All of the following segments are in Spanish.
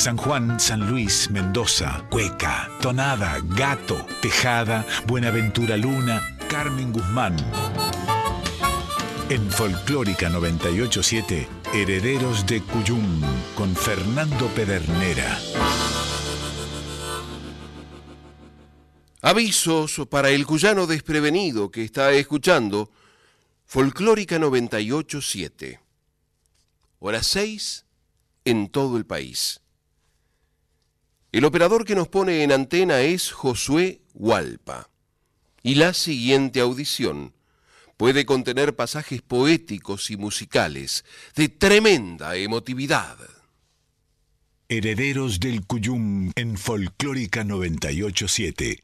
San Juan, San Luis, Mendoza, Cueca, Tonada, Gato, Tejada, Buenaventura Luna, Carmen Guzmán. En Folclórica 987, Herederos de Cuyum, con Fernando Pedernera. Avisos para el cuyano desprevenido que está escuchando Folclórica 987. Hora 6 en todo el país. El operador que nos pone en antena es Josué Hualpa. Y la siguiente audición puede contener pasajes poéticos y musicales de tremenda emotividad. Herederos del Cuyum en Folclórica 987.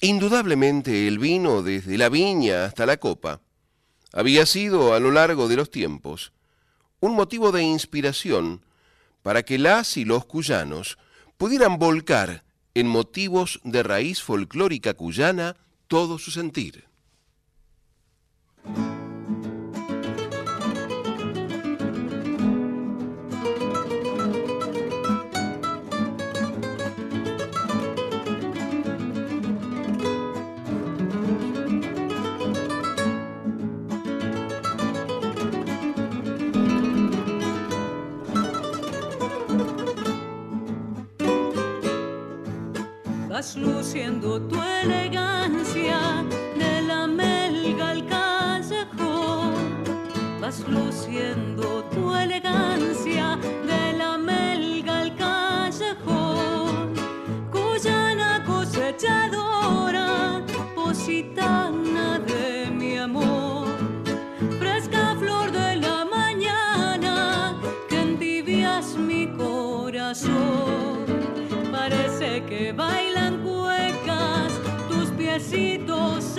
Indudablemente el vino, desde la viña hasta la copa, había sido a lo largo de los tiempos un motivo de inspiración para que las y los cuyanos pudieran volcar en motivos de raíz folclórica cuyana todo su sentir. Vas luciendo tu elegancia de la melga al callejón. Vas luciendo tu elegancia de la melga al callejón. Cuyana cosechadora, positana de tus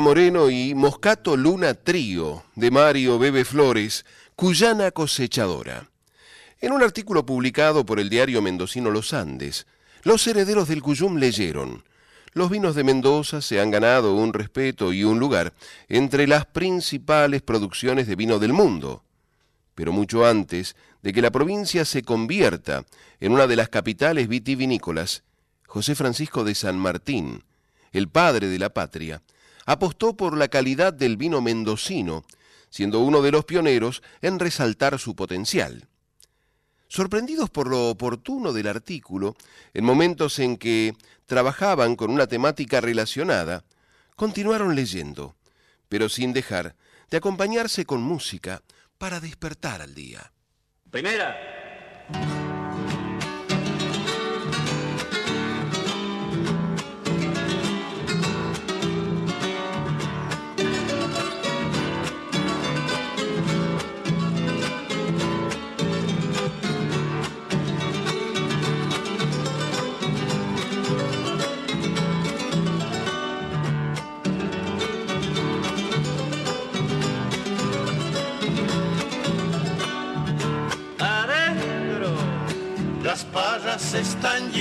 Moreno y Moscato Luna Trío de Mario Bebe Flores, Cuyana Cosechadora. En un artículo publicado por el diario mendocino Los Andes, los herederos del Cuyum leyeron Los vinos de Mendoza se han ganado un respeto y un lugar entre las principales producciones de vino del mundo. Pero mucho antes de que la provincia se convierta en una de las capitales vitivinícolas, José Francisco de San Martín, el padre de la patria, apostó por la calidad del vino mendocino, siendo uno de los pioneros en resaltar su potencial. sorprendidos por lo oportuno del artículo, en momentos en que trabajaban con una temática relacionada, continuaron leyendo, pero sin dejar de acompañarse con música para despertar al día. Primera.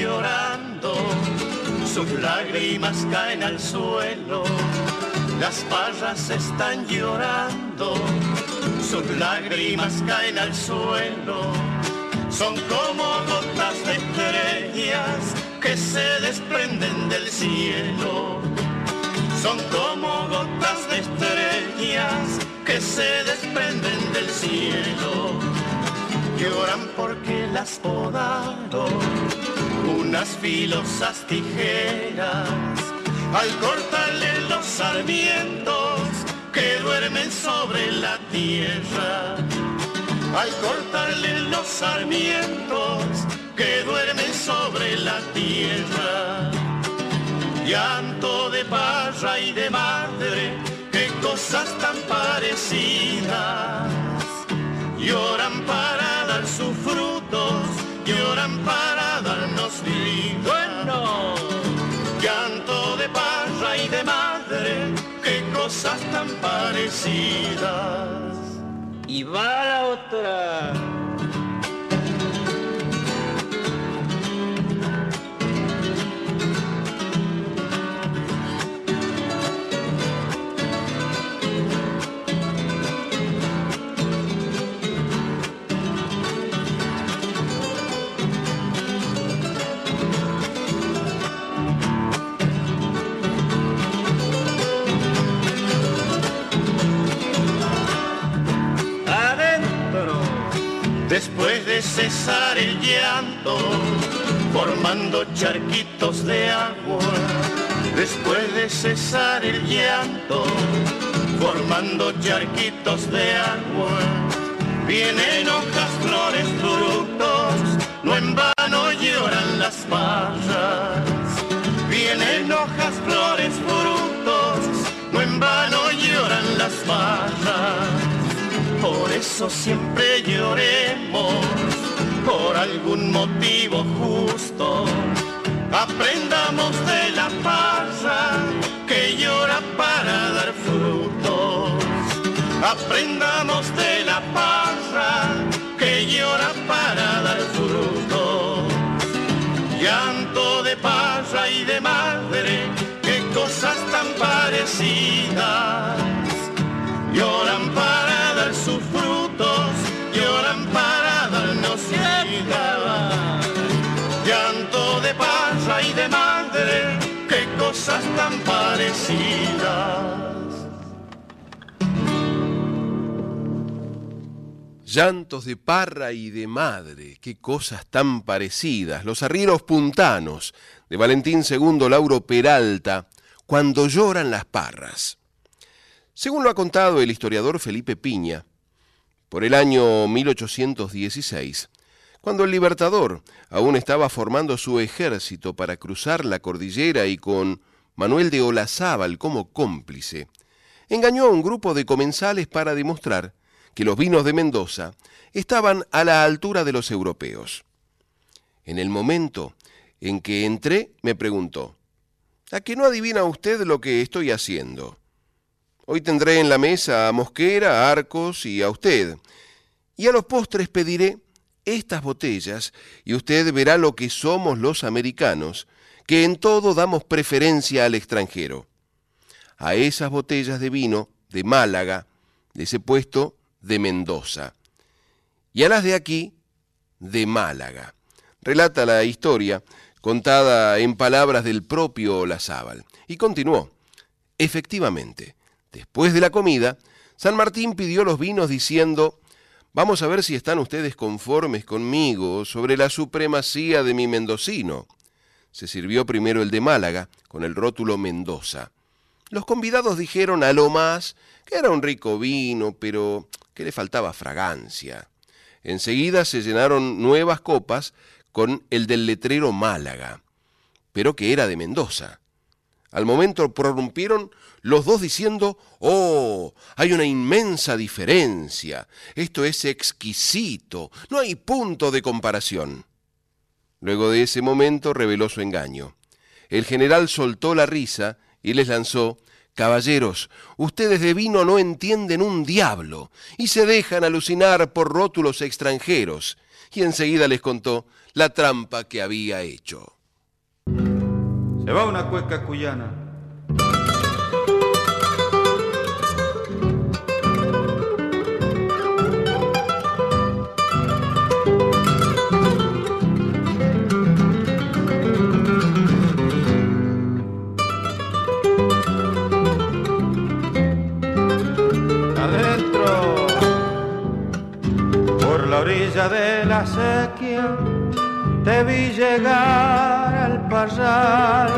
Llorando, sus lágrimas caen al suelo. Las parras están llorando, sus lágrimas caen al suelo. Son como gotas de estrellas que se desprenden del cielo. Son como gotas de estrellas que se desprenden del cielo lloran porque las podaron unas filosas tijeras al cortarle los sarmientos que duermen sobre la tierra. Al cortarle los sarmientos que duermen sobre la tierra. Llanto de parra y de madre, qué cosas tan parecidas. Lloran para sus frutos, lloran para darnos vida. Bueno, llanto de parra y de madre, qué cosas tan parecidas. Y va la otra. Después de cesar el llanto, formando charquitos de agua. Después de cesar el llanto, formando charquitos de agua. Vienen hojas, flores, frutos, no en vano lloran las parras. Vienen hojas, flores, frutos, no en vano lloran las parras por eso siempre lloremos, por algún motivo justo. Aprendamos de la parra que llora para dar frutos. Aprendamos de la parra que llora para dar frutos. Llanto de parra y de madre, qué cosas tan parecidas. Lloran para sus frutos lloran para darnos vida. Llanto de parra y de madre, qué cosas tan parecidas. Llantos de parra y de madre, qué cosas tan parecidas. Los arrieros puntanos de Valentín II Lauro Peralta, cuando lloran las parras. Según lo ha contado el historiador Felipe Piña, por el año 1816, cuando el Libertador aún estaba formando su ejército para cruzar la cordillera y con Manuel de Olazábal como cómplice, engañó a un grupo de comensales para demostrar que los vinos de Mendoza estaban a la altura de los europeos. En el momento en que entré, me preguntó, ¿a qué no adivina usted lo que estoy haciendo? Hoy tendré en la mesa a Mosquera, a Arcos y a usted. Y a los postres pediré estas botellas y usted verá lo que somos los americanos, que en todo damos preferencia al extranjero. A esas botellas de vino de Málaga les he puesto de Mendoza y a las de aquí de Málaga. Relata la historia contada en palabras del propio Olazábal. Y continuó, efectivamente, Después de la comida, San Martín pidió los vinos diciendo, Vamos a ver si están ustedes conformes conmigo sobre la supremacía de mi mendocino. Se sirvió primero el de Málaga, con el rótulo Mendoza. Los convidados dijeron a lo más que era un rico vino, pero que le faltaba fragancia. Enseguida se llenaron nuevas copas con el del letrero Málaga, pero que era de Mendoza. Al momento prorrumpieron los dos diciendo, oh, hay una inmensa diferencia, esto es exquisito, no hay punto de comparación. Luego de ese momento reveló su engaño. El general soltó la risa y les lanzó, Caballeros, ustedes de vino no entienden un diablo y se dejan alucinar por rótulos extranjeros. Y enseguida les contó la trampa que había hecho. Se va una cueca cuyana. Orilla de la sequía te vi llegar al parral.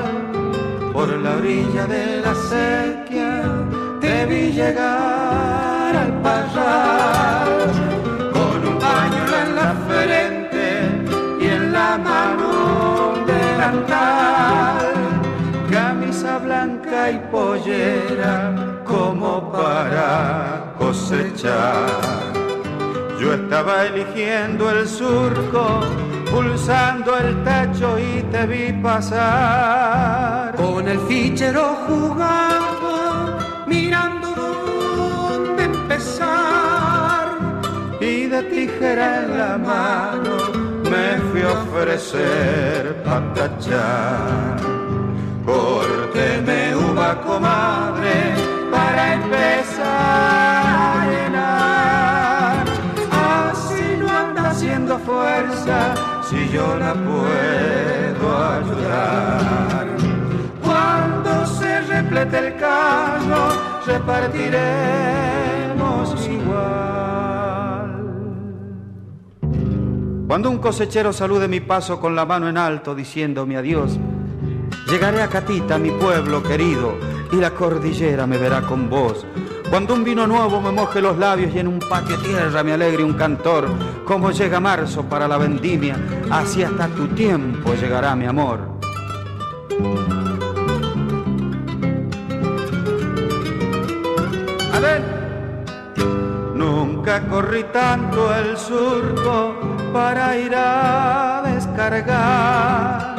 Por la orilla de la sequía te vi llegar al parral. Con un pañuelo en la frente y en la mano un delantal. Camisa blanca y pollera como para cosechar yo estaba eligiendo el surco, pulsando el tacho y te vi pasar. Con el fichero jugaba, mirando dónde empezar. Y de tijera en la mano me fui a ofrecer para tachar. Córteme uva, comadre, para empezar haciendo fuerza si yo la puedo ayudar. Cuando se replete el carro, repartiremos igual. Cuando un cosechero salude mi paso con la mano en alto diciéndome adiós, llegaré a Catita, mi pueblo querido, y la cordillera me verá con vos cuando un vino nuevo me moje los labios y en un patio tierra me alegre un cantor, como llega marzo para la vendimia, así hasta tu tiempo llegará mi amor. A ver, nunca corrí tanto el surco para ir a descargar.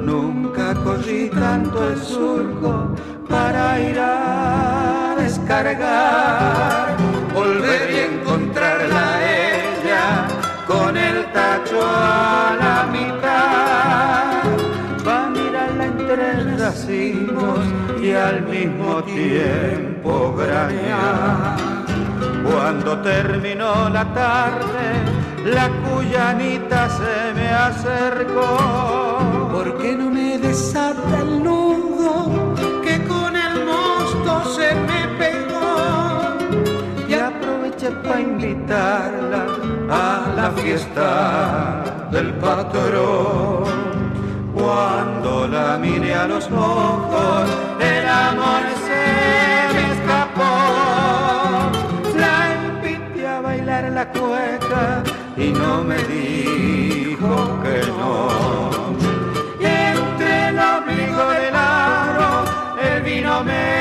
Nunca corrí tanto el surco para ir a descargar, volver y encontrarla ella con el tacho a la mitad, va a mirarla entre racimos y al mismo tiempo granear. Cuando terminó la tarde, la cuyanita se me acercó. ¿Por qué no me desata el nudo? Para invitarla a la fiesta del patrón. Cuando la miré a los ojos, el amor se me escapó. La invité a bailar la cueca y no me dijo que no. Y entre el ombligo del aro, el vino me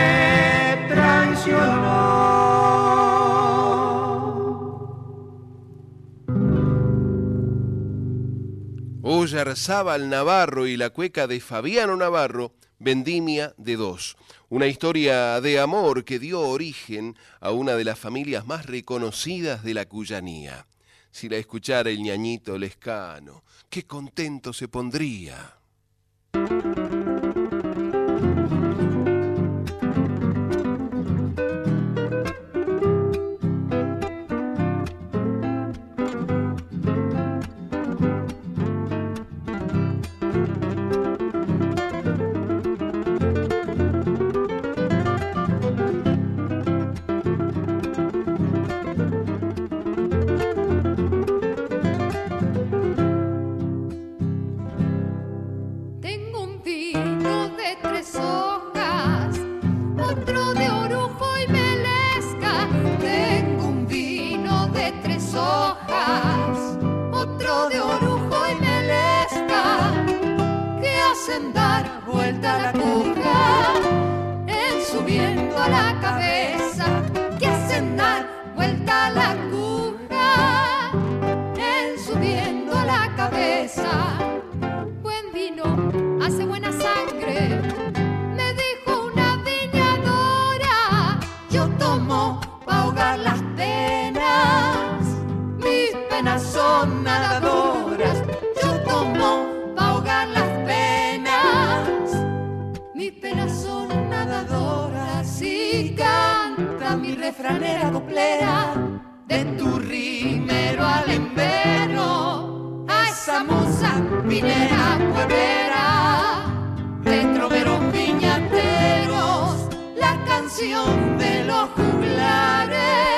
Oyarzábal Navarro y la cueca de Fabiano Navarro, Vendimia de dos. Una historia de amor que dio origen a una de las familias más reconocidas de la cuyanía. Si la escuchara el ñañito Lescano, qué contento se pondría. cuatro de coplera de tu rimero al invierno a esa musa minera pueblera. De troveros viñateros la canción de los juglares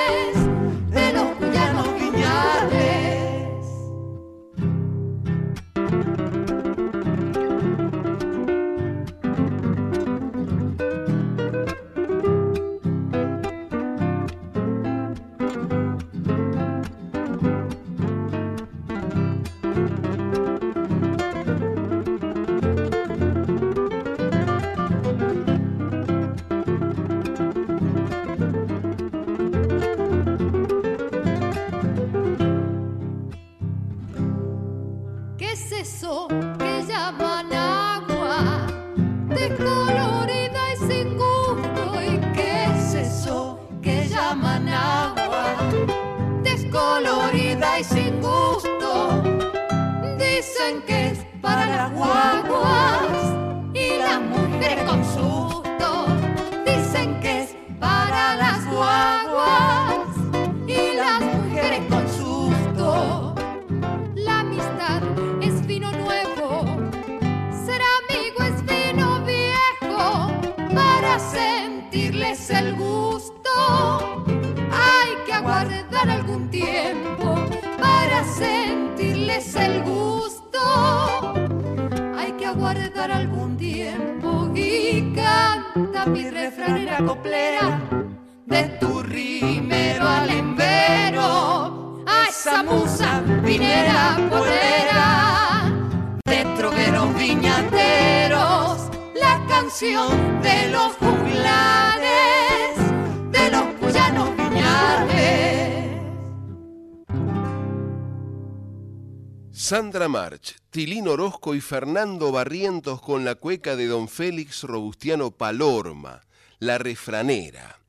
Tilín Orozco y Fernando Barrientos con la cueca de don Félix Robustiano Palorma, La Refranera.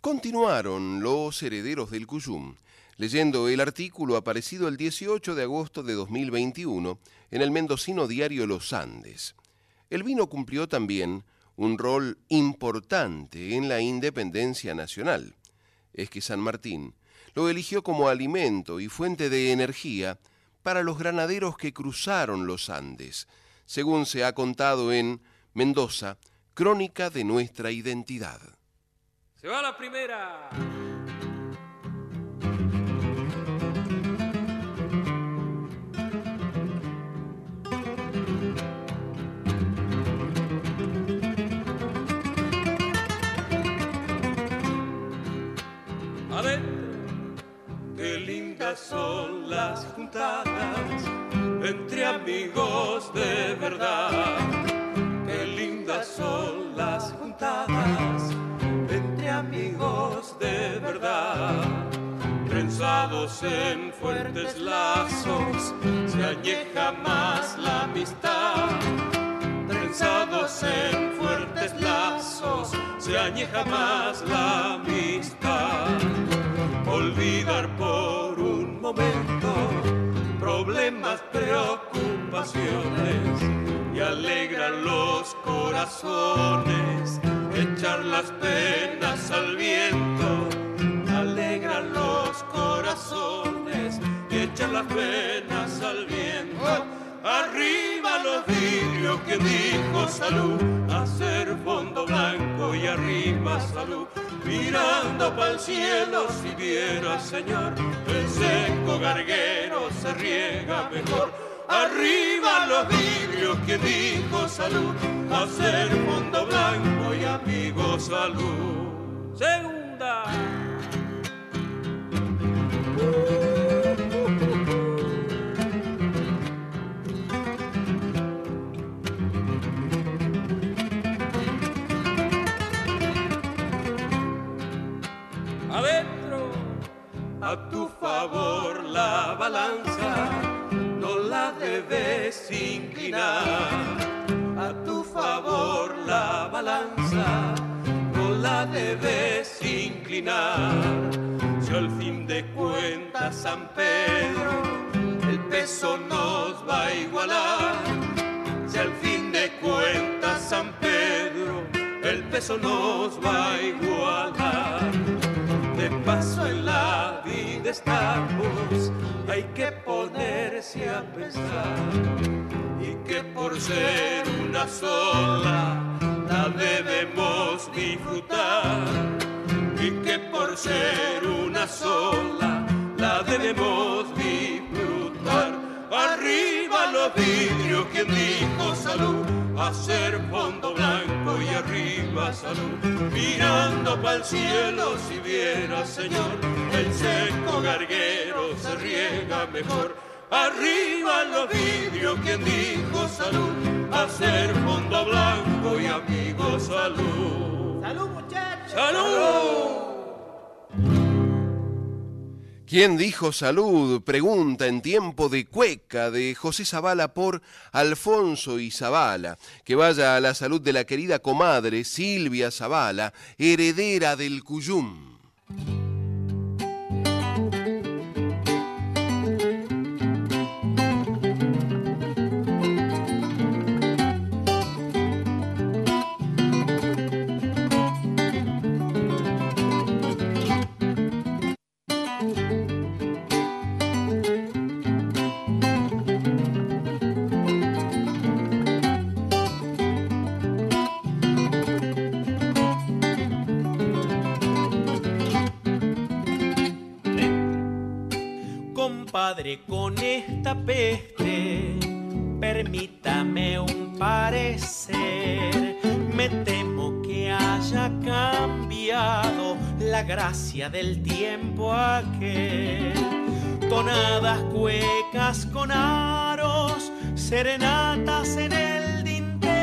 Continuaron los herederos del Cuyum, leyendo el artículo aparecido el 18 de agosto de 2021 en el mendocino diario Los Andes. El vino cumplió también un rol importante en la independencia nacional. Es que San Martín lo eligió como alimento y fuente de energía para los granaderos que cruzaron los Andes, según se ha contado en Mendoza, Crónica de nuestra identidad. Se va la primera. Lindas son las juntadas entre amigos de verdad. Qué lindas son las juntadas entre amigos de verdad. Trenzados en fuertes lazos, se añeja más la amistad. Trenzados en fuertes lazos, se añeja más la amistad. Olvidar por problemas, preocupaciones y alegran los corazones. Echar las penas al viento, alegran los corazones echar las penas al viento. Arriba los vidrios que dijo salud, hacer fondo blanco y arriba salud. Mirando para el cielo si viera Señor, el seco garguero se riega mejor. Arriba los vidrios que dijo salud, hacer fondo blanco y amigo salud. Segunda. A tu favor la balanza no la debes inclinar. A tu favor la balanza no la debes inclinar. Si al fin de cuentas San Pedro el peso nos va a igualar. Si al fin de cuentas San Pedro el peso nos va a igualar. De paso en la vida estamos, hay que ponerse a pensar y que por ser una sola la debemos disfrutar y que por ser una sola la debemos disfrutar. Arriba los vidrios, quien dijo salud, hacer fondo blanco y arriba salud. Mirando para el cielo, si viera Señor, el seco garguero se riega mejor. Arriba los vidrios, quien dijo salud, hacer fondo blanco y amigo salud. ¡Salud, muchachos! ¡Salud! ¿Quién dijo salud? Pregunta en tiempo de cueca de José Zavala por Alfonso y Zavala. Que vaya a la salud de la querida comadre Silvia Zavala, heredera del Cuyum. Con esta peste, permítame un parecer. Me temo que haya cambiado la gracia del tiempo aquel. Tonadas cuecas con aros, serenatas en el dintel.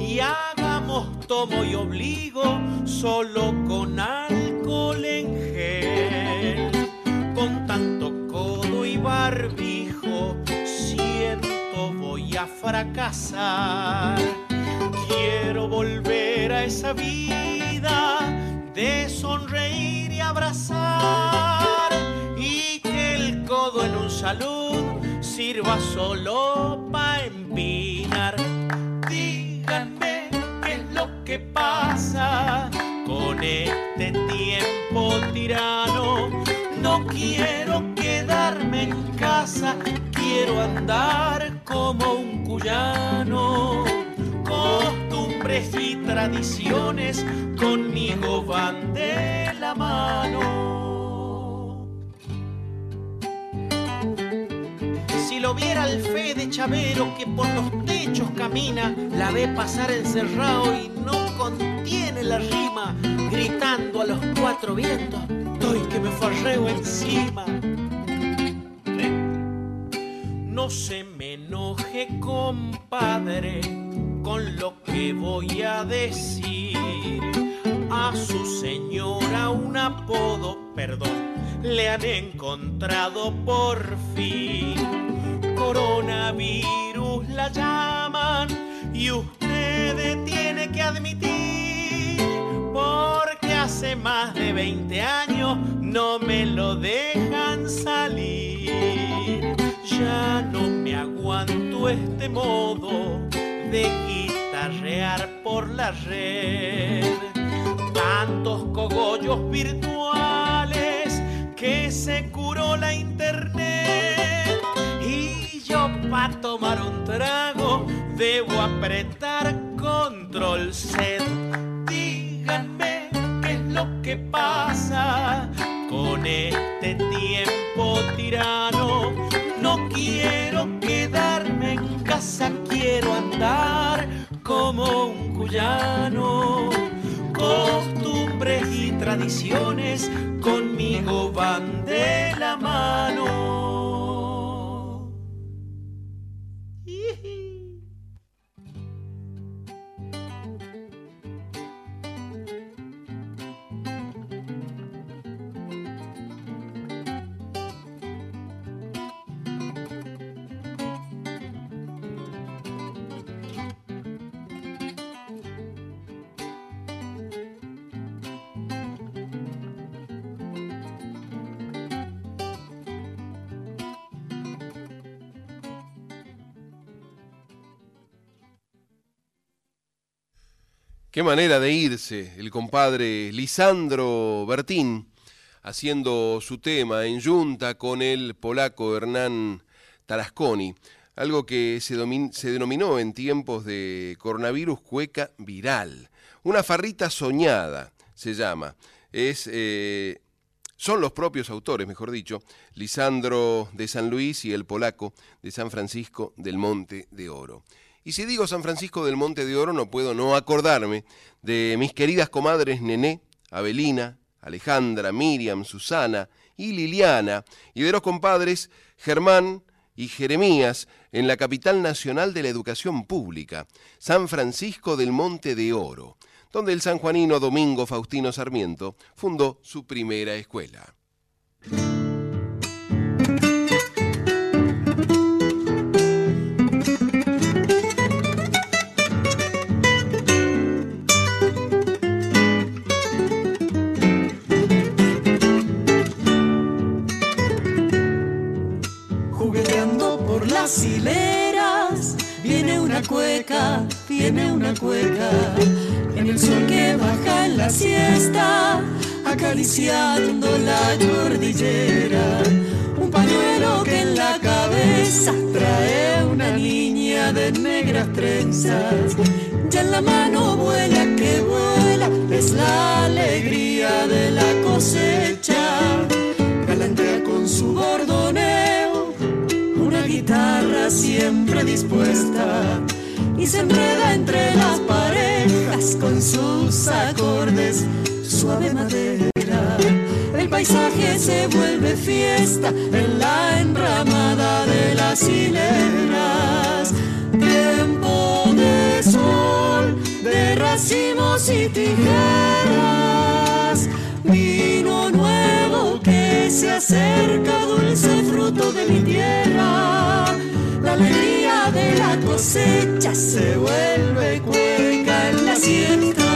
Y hagamos tomo y obligo solo con alcohol fracasar. Quiero volver a esa vida de sonreír y abrazar y que el codo en un salud sirva solo para empinar. Díganme qué es lo que pasa con este tiempo tirano. No quiero quedarme en casa, quiero andar como un cuyano. Costumbres y tradiciones conmigo van de la mano. Si lo viera el fe de Chavero que por los techos camina, la ve pasar encerrado y no contiene la rima, gritando a los cuatro vientos, estoy que me farreo encima. No se me enoje, compadre, con lo que voy a decir. A su señora un apodo, perdón, le han encontrado por fin. Coronavirus la llaman y usted tiene que admitir, porque hace más de 20 años no me lo dejan salir. No me aguanto este modo de guitarrear por la red. Tantos cogollos virtuales que se curó la internet. Y yo para tomar un trago debo apretar control set. Díganme qué es lo que pasa con este tiempo tirano. Quiero quedarme en casa, quiero andar como un cuyano. Costumbres y tradiciones conmigo van de la mano. Qué manera de irse el compadre Lisandro Bertín haciendo su tema en junta con el polaco Hernán Tarasconi, algo que se, denominó en tiempos de coronavirus cueca viral. Una farrita soñada se llama. Eh, son los propios autores, mejor dicho, Lisandro de San Luis y el polaco de San Francisco del Monte de Oro. Y si digo San Francisco del Monte de Oro, no puedo no acordarme de mis queridas comadres Nené, Abelina, Alejandra, Miriam, Susana y Liliana, y de los compadres Germán y Jeremías en la capital nacional de la educación pública, San Francisco del Monte de Oro, donde el sanjuanino Domingo Faustino Sarmiento fundó su primera escuela. Cueca, viene una cueca, en el sol que baja en la siesta, acariciando la cordillera, un pañuelo que en la cabeza trae una niña de negras trenzas, ya en la mano vuela que vuela, es la alegría de la cosecha, guitarra siempre dispuesta y se enreda entre las parejas con sus acordes suave madera. El paisaje se vuelve fiesta en la enramada de las hileras. Tiempo de sol, de racimos y tijeras. Vino nuevo se acerca, dulce fruto de mi tierra la alegría de la cosecha se vuelve cueca en la siesta.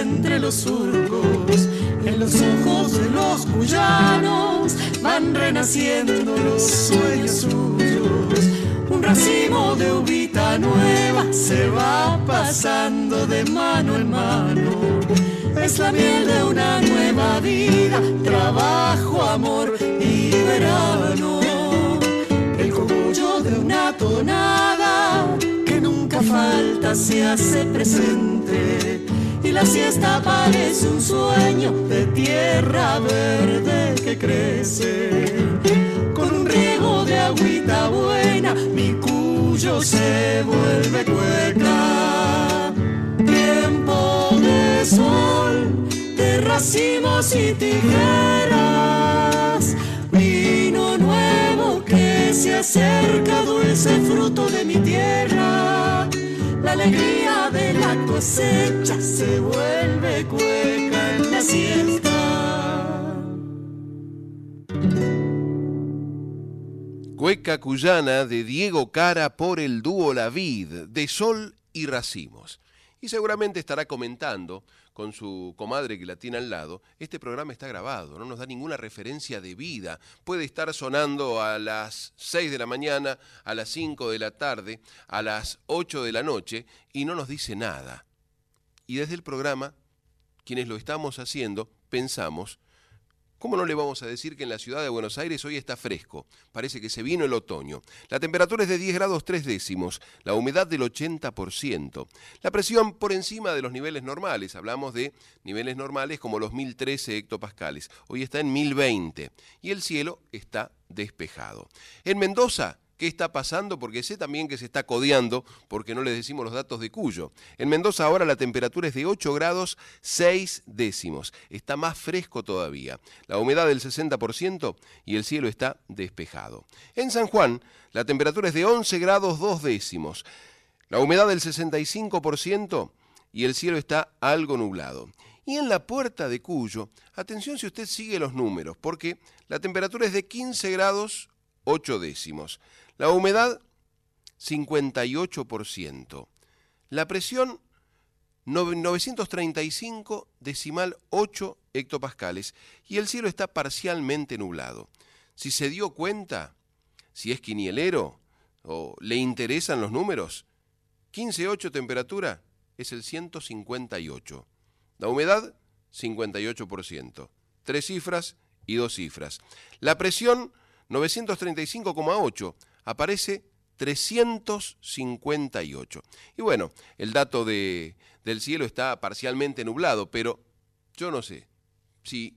Entre los surcos, en los ojos de los cuyanos van renaciendo los sueños suyos. Un racimo de uvita nueva se va pasando de mano en mano. Es la miel de una nueva vida, trabajo, amor y verano. El cogollo de una tonada falta se hace presente y la siesta parece un sueño de tierra verde que crece. Con un riego de agüita buena, mi cuyo se vuelve cueca. Tiempo de sol, de racimos y tijeras, vino nuevo que se acerca, dulce fruto de mi tierra alegría de la cosecha se vuelve cueca en la siesta. Cueca cuyana de Diego Cara por el dúo La Vid, de Sol y Racimos. Y seguramente estará comentando con su comadre que la tiene al lado, este programa está grabado, no nos da ninguna referencia de vida. Puede estar sonando a las 6 de la mañana, a las 5 de la tarde, a las 8 de la noche y no nos dice nada. Y desde el programa, quienes lo estamos haciendo, pensamos ¿Cómo no le vamos a decir que en la ciudad de Buenos Aires hoy está fresco? Parece que se vino el otoño. La temperatura es de 10 grados 3 décimos, la humedad del 80%, la presión por encima de los niveles normales, hablamos de niveles normales como los 1013 hectopascales, hoy está en 1020 y el cielo está despejado. En Mendoza, qué está pasando, porque sé también que se está codeando, porque no les decimos los datos de Cuyo. En Mendoza ahora la temperatura es de 8 grados 6 décimos, está más fresco todavía, la humedad del 60% y el cielo está despejado. En San Juan la temperatura es de 11 grados 2 décimos, la humedad del 65% y el cielo está algo nublado. Y en la puerta de Cuyo, atención si usted sigue los números, porque la temperatura es de 15 grados 8 décimos. La humedad 58%. La presión 935 decimal 8 hectopascales y el cielo está parcialmente nublado. Si se dio cuenta, si es quinielero o le interesan los números, 15.8 temperatura es el 158. La humedad, 58%. Tres cifras y dos cifras. La presión, 935,8, aparece 358. Y bueno, el dato de, del cielo está parcialmente nublado, pero yo no sé si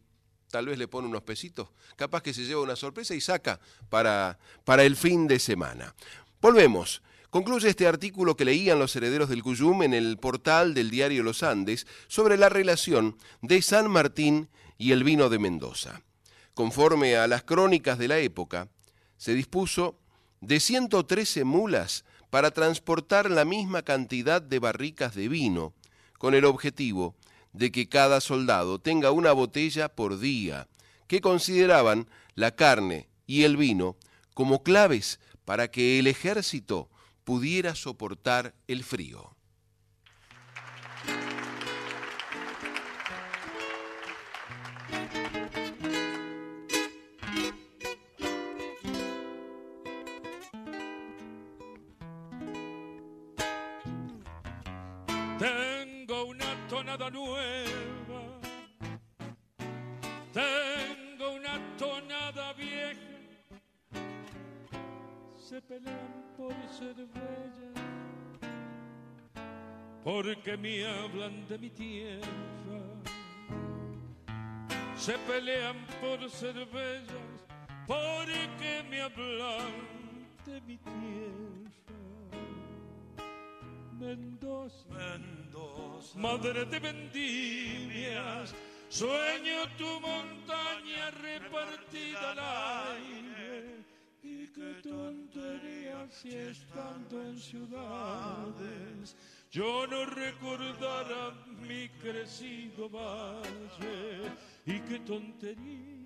tal vez le pone unos pesitos, capaz que se lleva una sorpresa y saca para, para el fin de semana. Volvemos. Concluye este artículo que leían los herederos del Cuyum en el portal del diario Los Andes sobre la relación de San Martín y el vino de Mendoza. Conforme a las crónicas de la época, se dispuso de 113 mulas para transportar la misma cantidad de barricas de vino, con el objetivo de que cada soldado tenga una botella por día, que consideraban la carne y el vino como claves para que el ejército pudiera soportar el frío. Porque me hablan de mi tierra, se pelean por ser bellas, porque me hablan de mi tierra. Mendoza, Mendoza, madre de vendimias, sueño tu montaña repartida al aire. Y qué tontería si estando en ciudades yo no recordara mi crecido valle. Y qué tontería.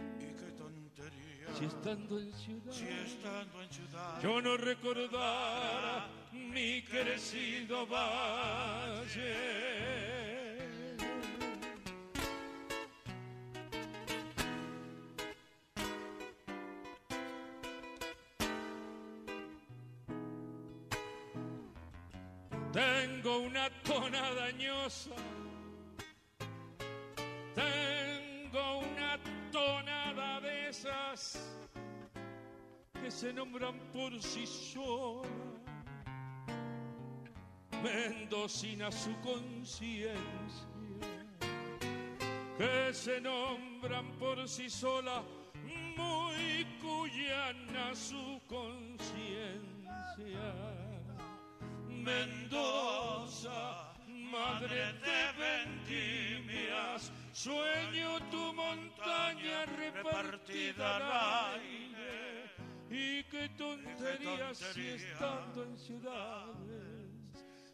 Si estando en ciudad, si estando en ciudad, yo no recordara mi crecido valle. Tengo una tona dañosa, tengo una tonada de esas que se nombran por sí solas. Mendocina su conciencia, que se nombran por sí sola, muy cuyana su conciencia. Mendoza, madre de vendimias, sueño tu montaña repartida al aire. Y qué tontería si estando en ciudades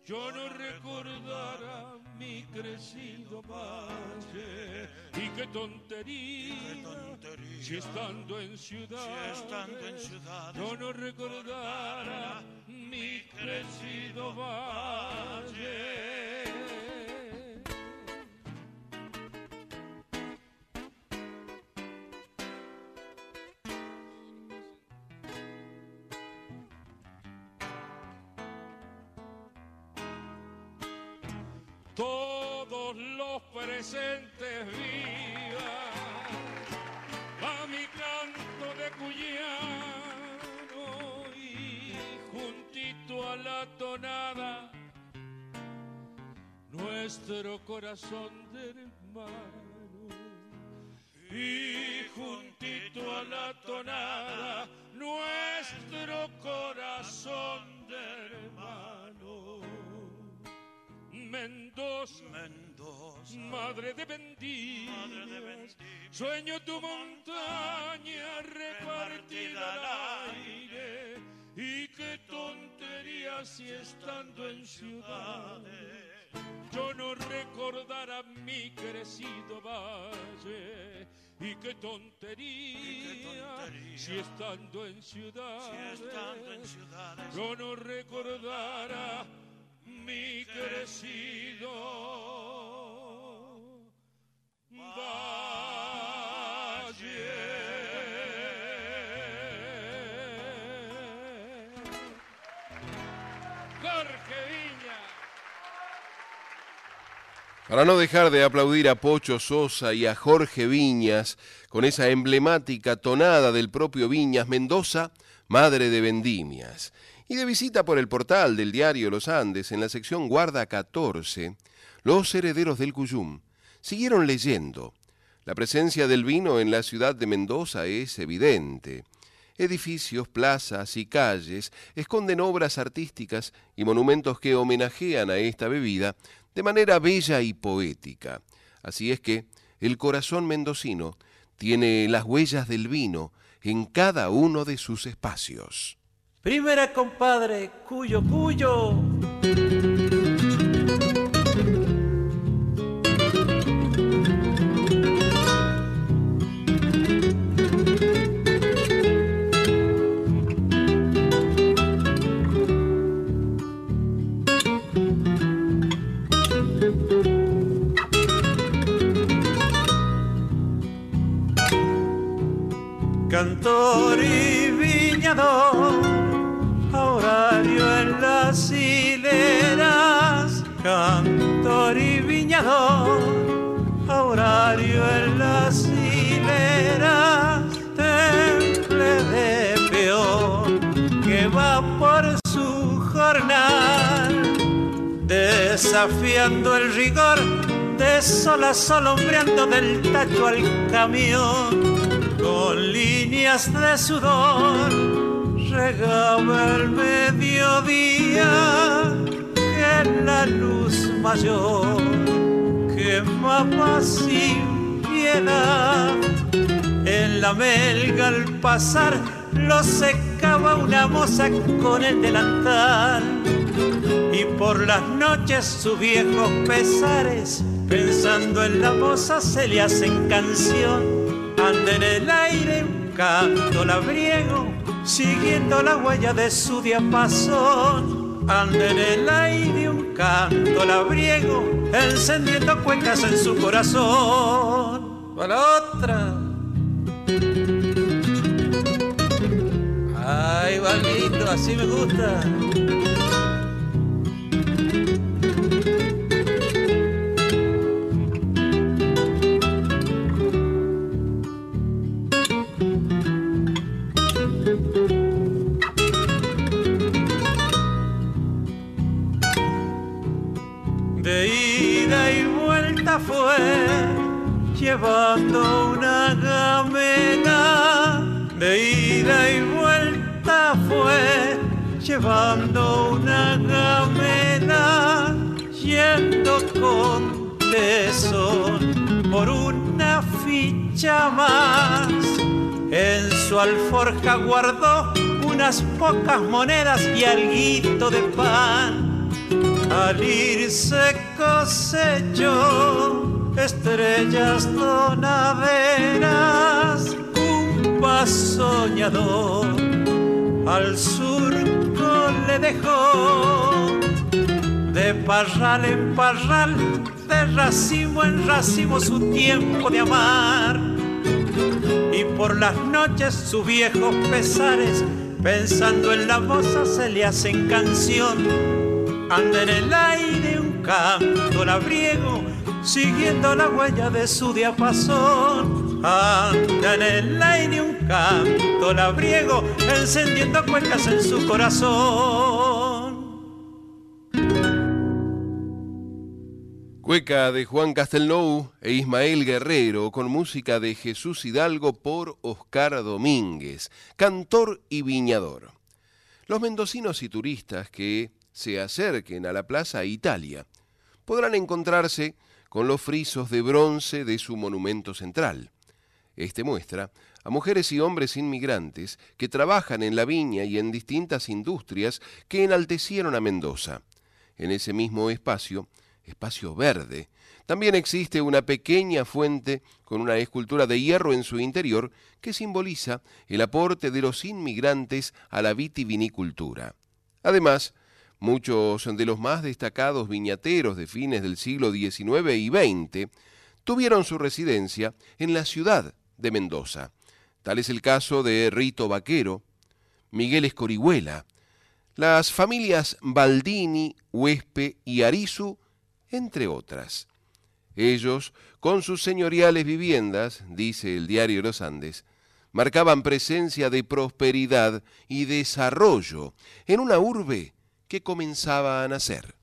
yo no recordara mi crecido valle. Y qué tontería, si estando en ciudades, yo no recordara mi crecido valle. Todos los presentes vivan a mi canto de cuyano y juntito a la tonada nuestro corazón de hermano. Y juntito a la tonada nuestro corazón de hermano Mendoza, madre de vendimias, sueño tu montaña repartida al aire. Y qué tontería si estando en ciudades. Yo no recordara mi crecido valle. Y qué tontería, si estando en ciudades, yo no recordara mi crecido Para no dejar de aplaudir a Pocho Sosa y a Jorge Viñas con esa emblemática tonada del propio Viñas Mendoza, madre de vendimias. Y de visita por el portal del diario Los Andes en la sección Guarda 14, los herederos del Cuyum siguieron leyendo. La presencia del vino en la ciudad de Mendoza es evidente. Edificios, plazas y calles esconden obras artísticas y monumentos que homenajean a esta bebida de manera bella y poética. Así es que el corazón mendocino tiene las huellas del vino en cada uno de sus espacios. Primera compadre, cuyo, cuyo. cantor y viñador, viñador, horario en las hileras, temple de peor que va por su jornal, desafiando el rigor de sol a sol, hombreando del tacho al camión con líneas de sudor regaba el mediodía que la luz mayor quemaba sin piedad. En la melga al pasar lo secaba una moza con el delantal. Y por las noches sus viejos pesares pensando en la moza se le hacen canción. Anda en el aire un canto labriego, siguiendo la huella de su diapasón. Anda en el aire un canto labriego, encendiendo cuencas en su corazón. Para otra. Ay, Valito, así me gusta. Llevando una gamela de ida y vuelta fue llevando una gamela yendo con tesón por una ficha más. En su alforja guardó unas pocas monedas y alguito de pan. Al irse cosechó estrellas donaderas, cumpa soñador, al surco le dejó, de parral en parral, de racimo en racimo su tiempo de amar, y por las noches sus viejos pesares, pensando en la moza se le hacen canción, anda en el aire un canto labriego, siguiendo la huella de su diapasón. Anda en el aire un canto labriego, encendiendo cuencas en su corazón. Cueca de Juan Castelnou e Ismael Guerrero con música de Jesús Hidalgo por Oscar Domínguez, cantor y viñador. Los mendocinos y turistas que se acerquen a la Plaza Italia podrán encontrarse con los frisos de bronce de su monumento central. Este muestra a mujeres y hombres inmigrantes que trabajan en la viña y en distintas industrias que enaltecieron a Mendoza. En ese mismo espacio espacio verde. También existe una pequeña fuente con una escultura de hierro en su interior que simboliza el aporte de los inmigrantes a la vitivinicultura. Además, muchos de los más destacados viñateros de fines del siglo XIX y XX tuvieron su residencia en la ciudad de Mendoza. Tal es el caso de Rito Vaquero, Miguel Escorihuela, las familias Baldini, Huespe y Arizu, entre otras. Ellos, con sus señoriales viviendas, dice el diario Los Andes, marcaban presencia de prosperidad y desarrollo en una urbe que comenzaba a nacer.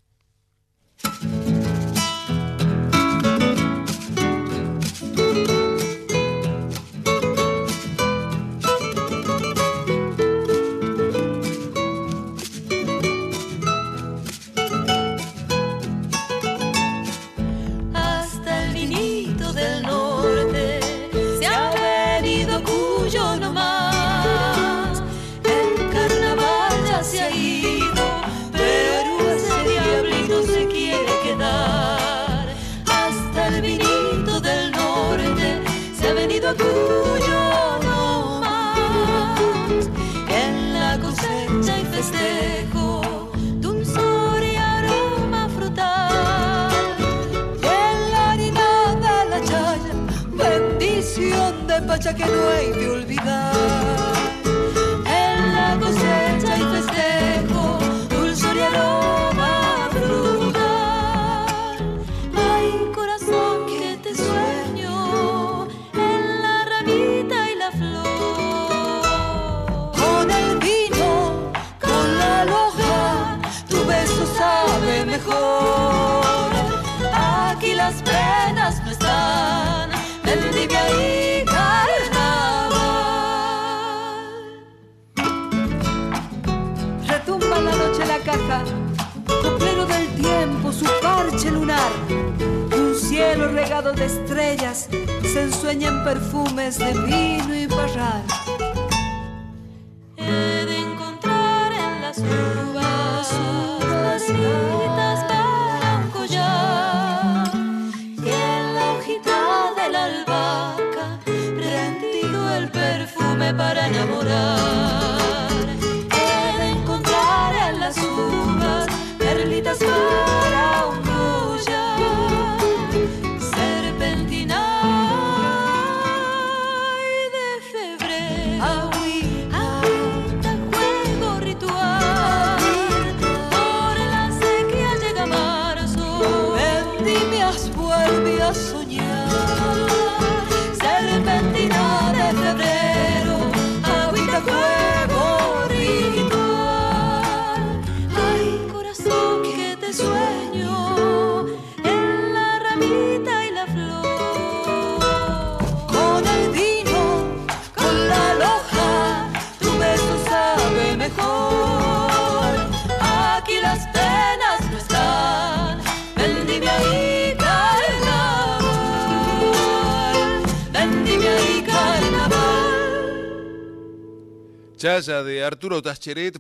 Arturo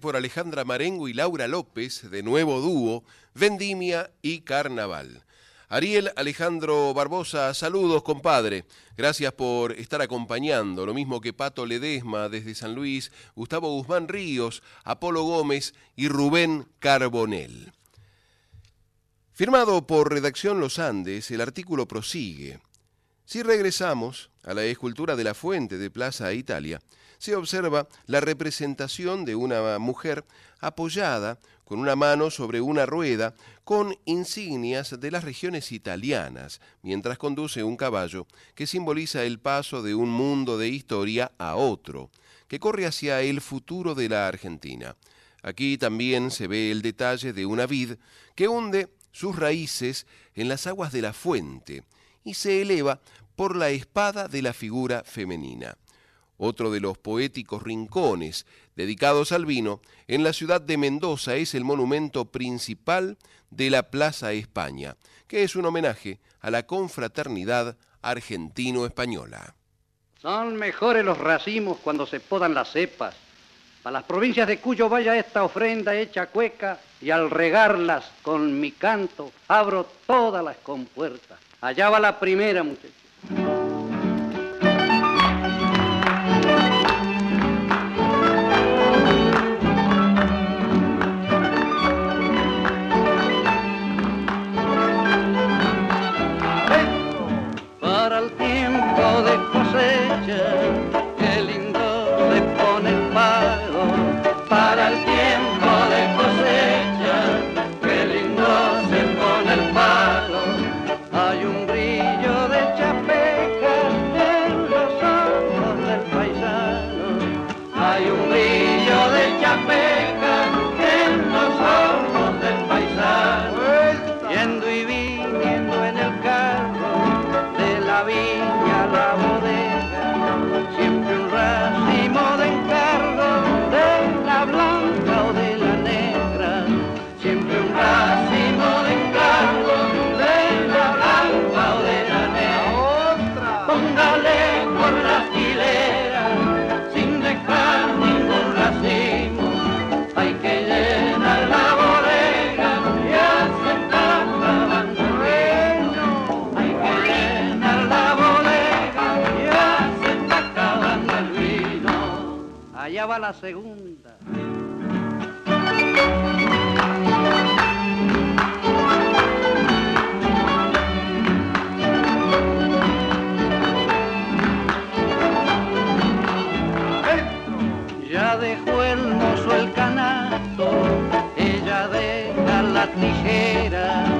por Alejandra Marengo y Laura López, de nuevo dúo, Vendimia y Carnaval. Ariel Alejandro Barbosa, saludos compadre. Gracias por estar acompañando, lo mismo que Pato Ledesma desde San Luis, Gustavo Guzmán Ríos, Apolo Gómez y Rubén Carbonel. Firmado por Redacción Los Andes, el artículo prosigue. Si regresamos a la escultura de la fuente de Plaza Italia, se observa la representación de una mujer apoyada con una mano sobre una rueda con insignias de las regiones italianas, mientras conduce un caballo que simboliza el paso de un mundo de historia a otro, que corre hacia el futuro de la Argentina. Aquí también se ve el detalle de una vid que hunde sus raíces en las aguas de la fuente y se eleva por la espada de la figura femenina otro de los poéticos rincones dedicados al vino, en la ciudad de Mendoza es el monumento principal de la Plaza España, que es un homenaje a la confraternidad argentino-española. Son mejores los racimos cuando se podan las cepas, Para las provincias de Cuyo vaya esta ofrenda hecha cueca y al regarlas con mi canto abro todas las compuertas. Allá va la primera, muchachos. Va la segunda. Ya dejó el mozo el canasto, ella deja la tijera.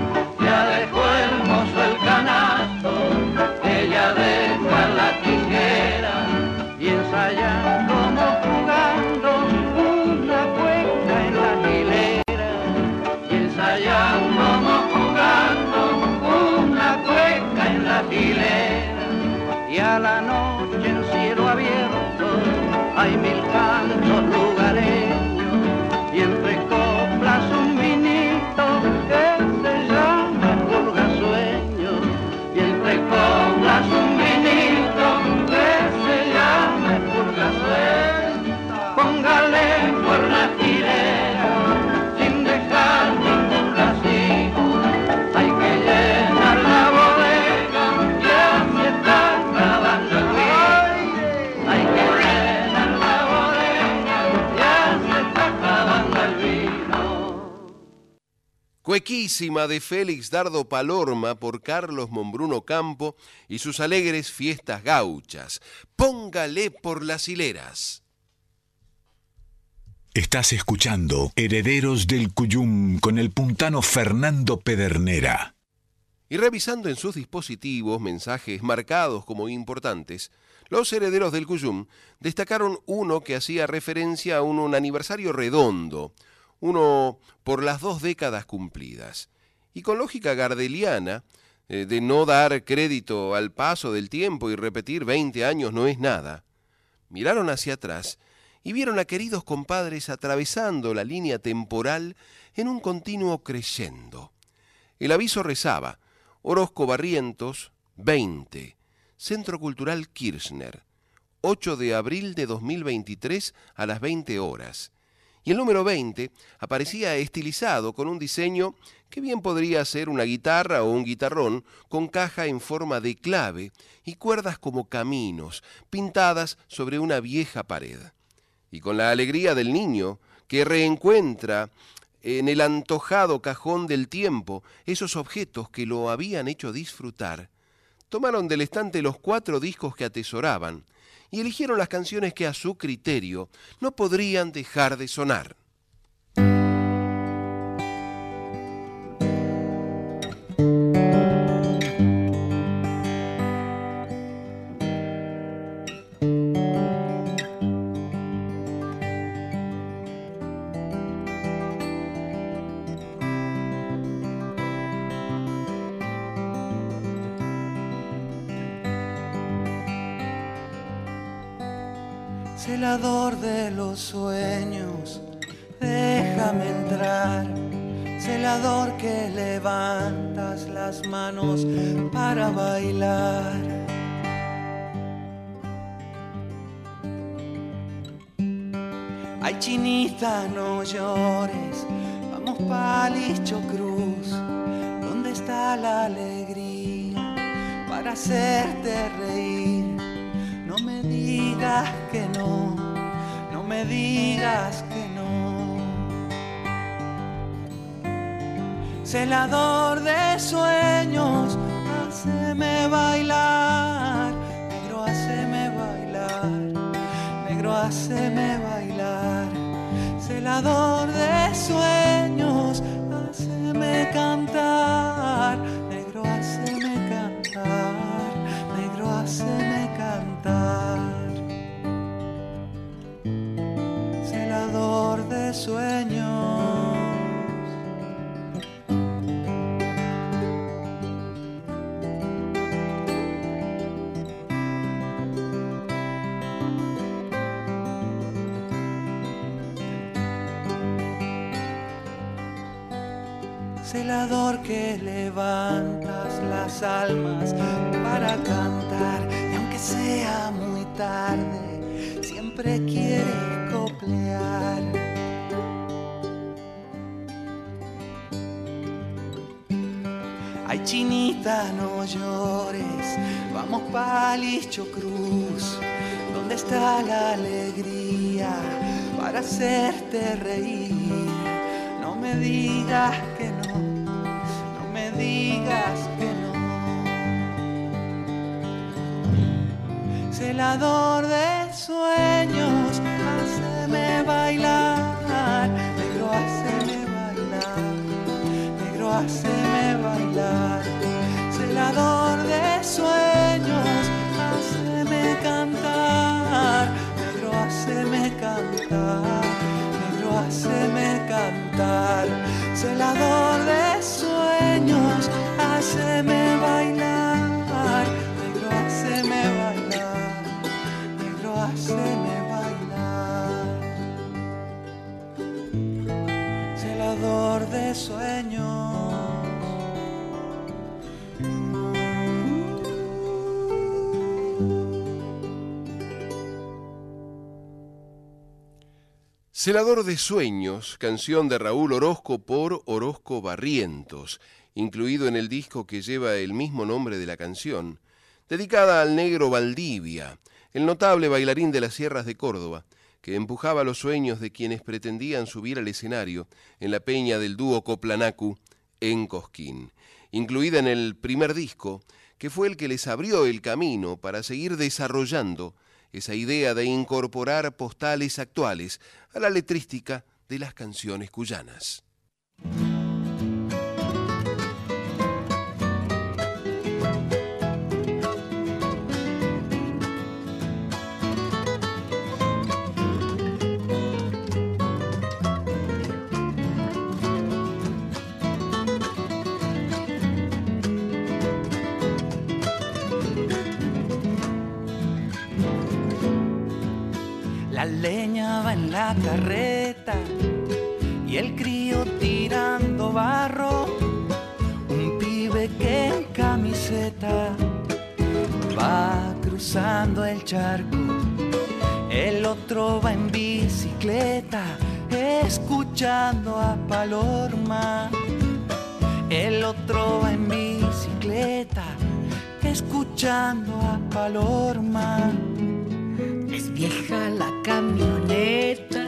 La noche en cielo abierto hay mil cantos Cuequísima de Félix Dardo Palorma por Carlos Mombruno Campo y sus alegres fiestas gauchas. Póngale por las hileras. Estás escuchando Herederos del Cuyum con el puntano Fernando Pedernera. Y revisando en sus dispositivos mensajes marcados como importantes, los herederos del Cuyum destacaron uno que hacía referencia a un, un aniversario redondo, uno por las dos décadas cumplidas. Y con lógica gardeliana, eh, de no dar crédito al paso del tiempo y repetir 20 años no es nada, miraron hacia atrás y vieron a queridos compadres atravesando la línea temporal en un continuo creyendo. El aviso rezaba, Orozco Barrientos, 20, Centro Cultural Kirchner, 8 de abril de 2023 a las 20 horas. Y el número 20 aparecía estilizado con un diseño que bien podría ser una guitarra o un guitarrón con caja en forma de clave y cuerdas como caminos pintadas sobre una vieja pared. Y con la alegría del niño que reencuentra en el antojado cajón del tiempo esos objetos que lo habían hecho disfrutar, tomaron del estante los cuatro discos que atesoraban y eligieron las canciones que a su criterio no podrían dejar de sonar. Celador que levantas las manos para bailar. Ay, chinita, no llores, vamos palicho cruz, ¿dónde está la alegría para hacerte reír? No me digas que no, no me digas que Celador de sueños, haceme bailar, negro, haceme bailar, negro, haceme bailar. Celador de sueños, haceme cantar, negro, haceme cantar, negro, haceme cantar. Celador de sueños. Celador que levantas las almas para cantar y aunque sea muy tarde siempre quieres coplear. Ay chinita no llores, vamos palicho cruz, ¿dónde está la alegría para hacerte reír? No me digas que no, digas que no. Celador de sueños, haceme bailar, negro, haceme bailar, negro, haceme bailar. Celador de sueños, haceme cantar, negro, haceme cantar, negro, haceme cantar. Celador de sueños, haceme bailar, negro, haceme bailar, negro, haceme bailar. Celador de sueños. Celador de Sueños, canción de Raúl Orozco por Orozco Barrientos, incluido en el disco que lleva el mismo nombre de la canción, dedicada al negro Valdivia, el notable bailarín de las sierras de Córdoba, que empujaba los sueños de quienes pretendían subir al escenario en la peña del dúo Coplanacu en Cosquín, incluida en el primer disco, que fue el que les abrió el camino para seguir desarrollando esa idea de incorporar postales actuales a la letrística de las canciones cuyanas. La leña va en la carreta y el crío tirando barro. Un pibe que en camiseta va cruzando el charco. El otro va en bicicleta escuchando a Palorma. El otro va en bicicleta escuchando a Palorma. Es vieja la camioneta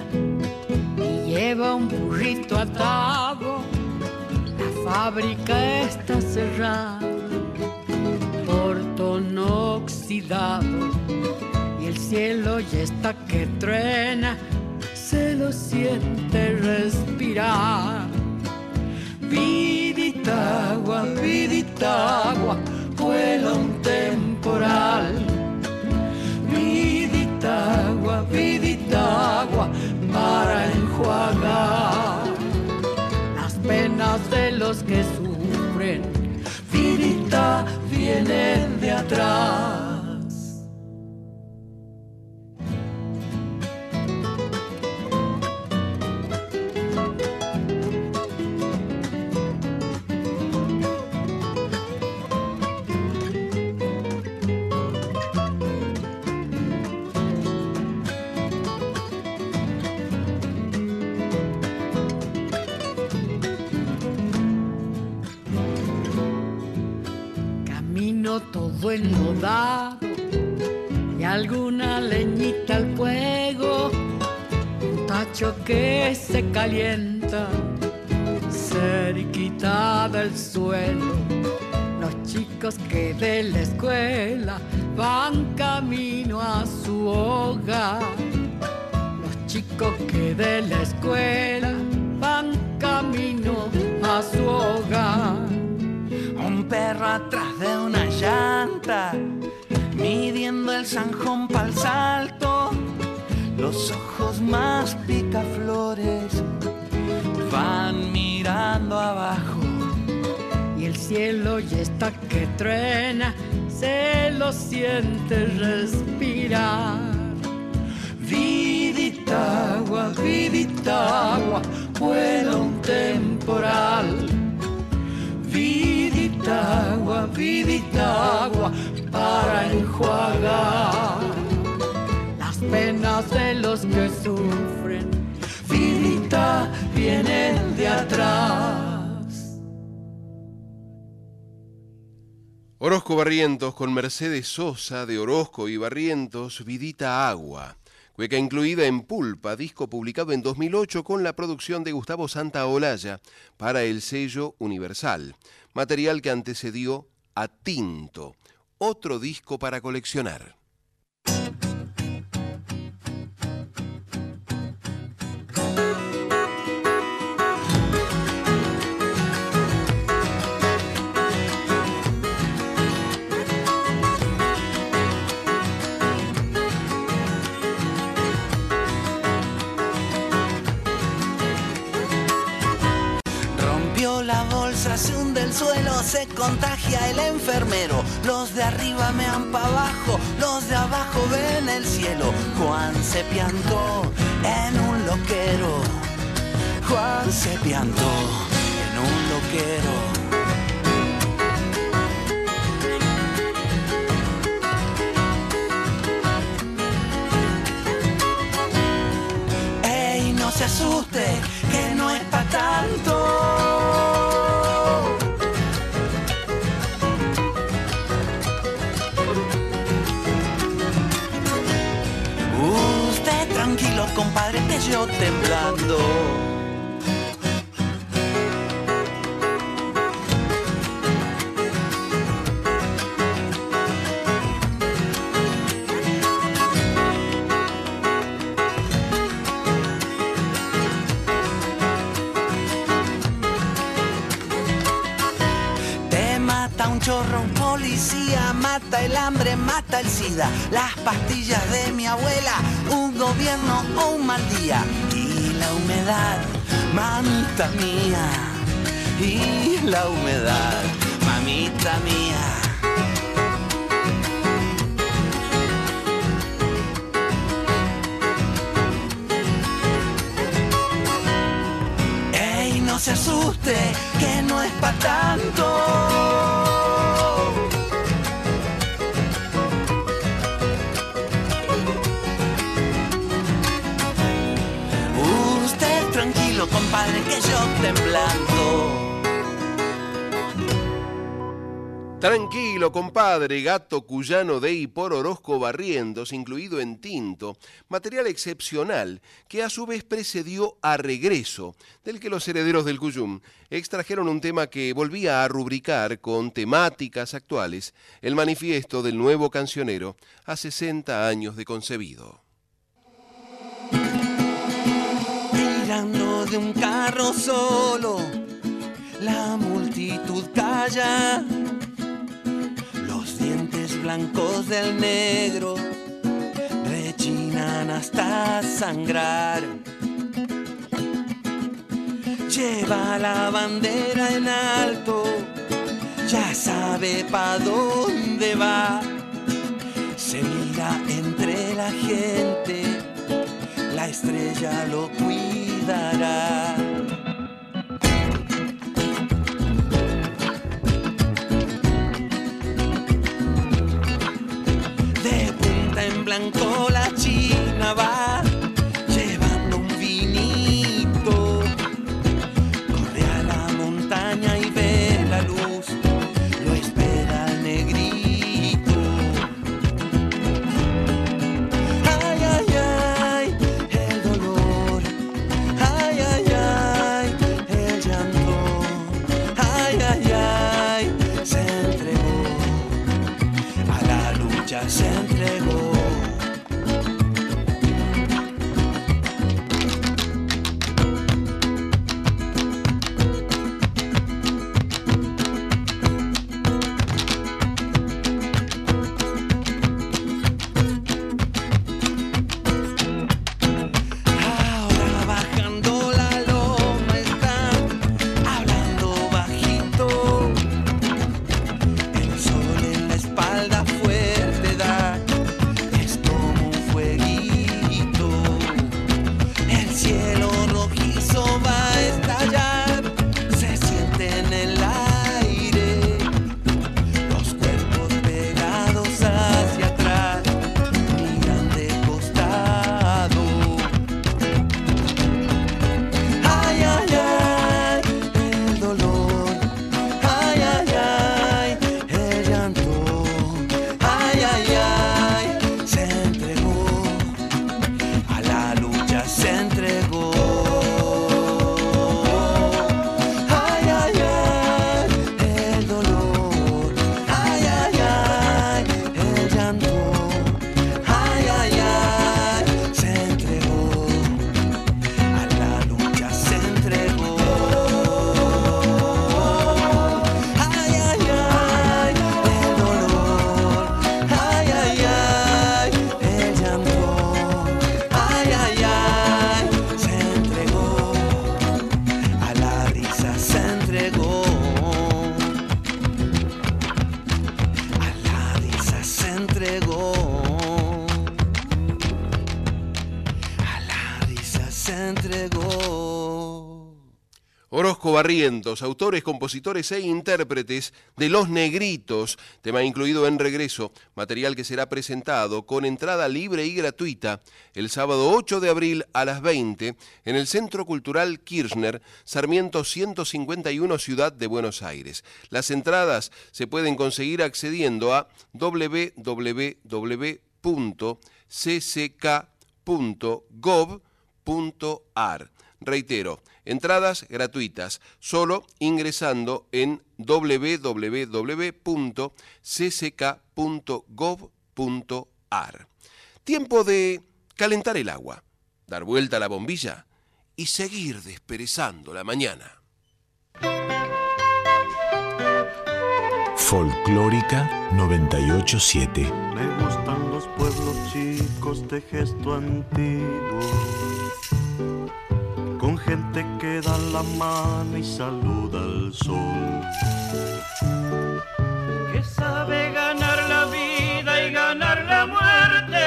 y lleva un burrito atado. La fábrica está cerrada, portón oxidado y el cielo ya está que truena, se lo siente respirar. Vidita agua, vidita agua, vuela un temporal. Vidita agua, vidita agua para enjuagar las penas de los que sufren. Vidita vienen de atrás. Camino todo enlodado y alguna leñita al fuego, un tacho que se calienta cerquita del suelo. Los chicos que de la escuela van camino a su hogar. Los chicos que de la escuela van camino a su hogar. Un perro atrás de una llanta, midiendo el zanjón pa'l salto. Los ojos más picaflores van mirando abajo. Y el cielo ya está que truena, se lo siente respirar. Vidita agua, vidita agua, Orozco Barrientos con Mercedes Sosa de Orozco y Barrientos, Vidita Agua. Cueca incluida en Pulpa, disco publicado en 2008 con la producción de Gustavo Santaolalla para el sello Universal. Material que antecedió a Tinto, otro disco para coleccionar. Suelo, se contagia el enfermero. Los de arriba me han pa' abajo, los de abajo ven el cielo. Juan se piantó en un loquero. Juan se piantó en un loquero. Se asuste, que no es pa' tanto. Compadre, que yo temblando. Un chorro, un policía, mata el hambre, mata el SIDA, las pastillas de mi abuela, un gobierno o un mal día. Y la humedad, mamita mía, y la humedad, mamita mía. No se asuste, que no es pa' tanto. Compadre, que yo temblando. Tranquilo, compadre, gato cuyano de y por Orozco Barrientos, incluido en tinto, material excepcional que a su vez precedió a Regreso, del que los herederos del Cuyum extrajeron un tema que volvía a rubricar con temáticas actuales el manifiesto del nuevo cancionero a 60 años de concebido. De un carro solo, la multitud calla. Los dientes blancos del negro rechinan hasta sangrar. Lleva la bandera en alto, ya sabe pa' dónde va. Se mira entre la gente, la estrella lo De punta en blanco Barrientos, autores, compositores e intérpretes de Los Negritos, tema incluido en Regreso, material que será presentado con entrada libre y gratuita el sábado 8 de abril a las 20 en el Centro Cultural Kirchner, Sarmiento 151, Ciudad de Buenos Aires. Las entradas se pueden conseguir accediendo a www.cck.gov.ar. Reitero, entradas gratuitas, solo ingresando en www.cck.gov.ar. Tiempo de calentar el agua, dar vuelta a la bombilla y seguir desperezando la mañana. Folclórica 987. Me gustan los pueblos chicos de gesto antiguo, gente que da la mano y saluda al sol. que sabe ganar la vida y ganar la muerte.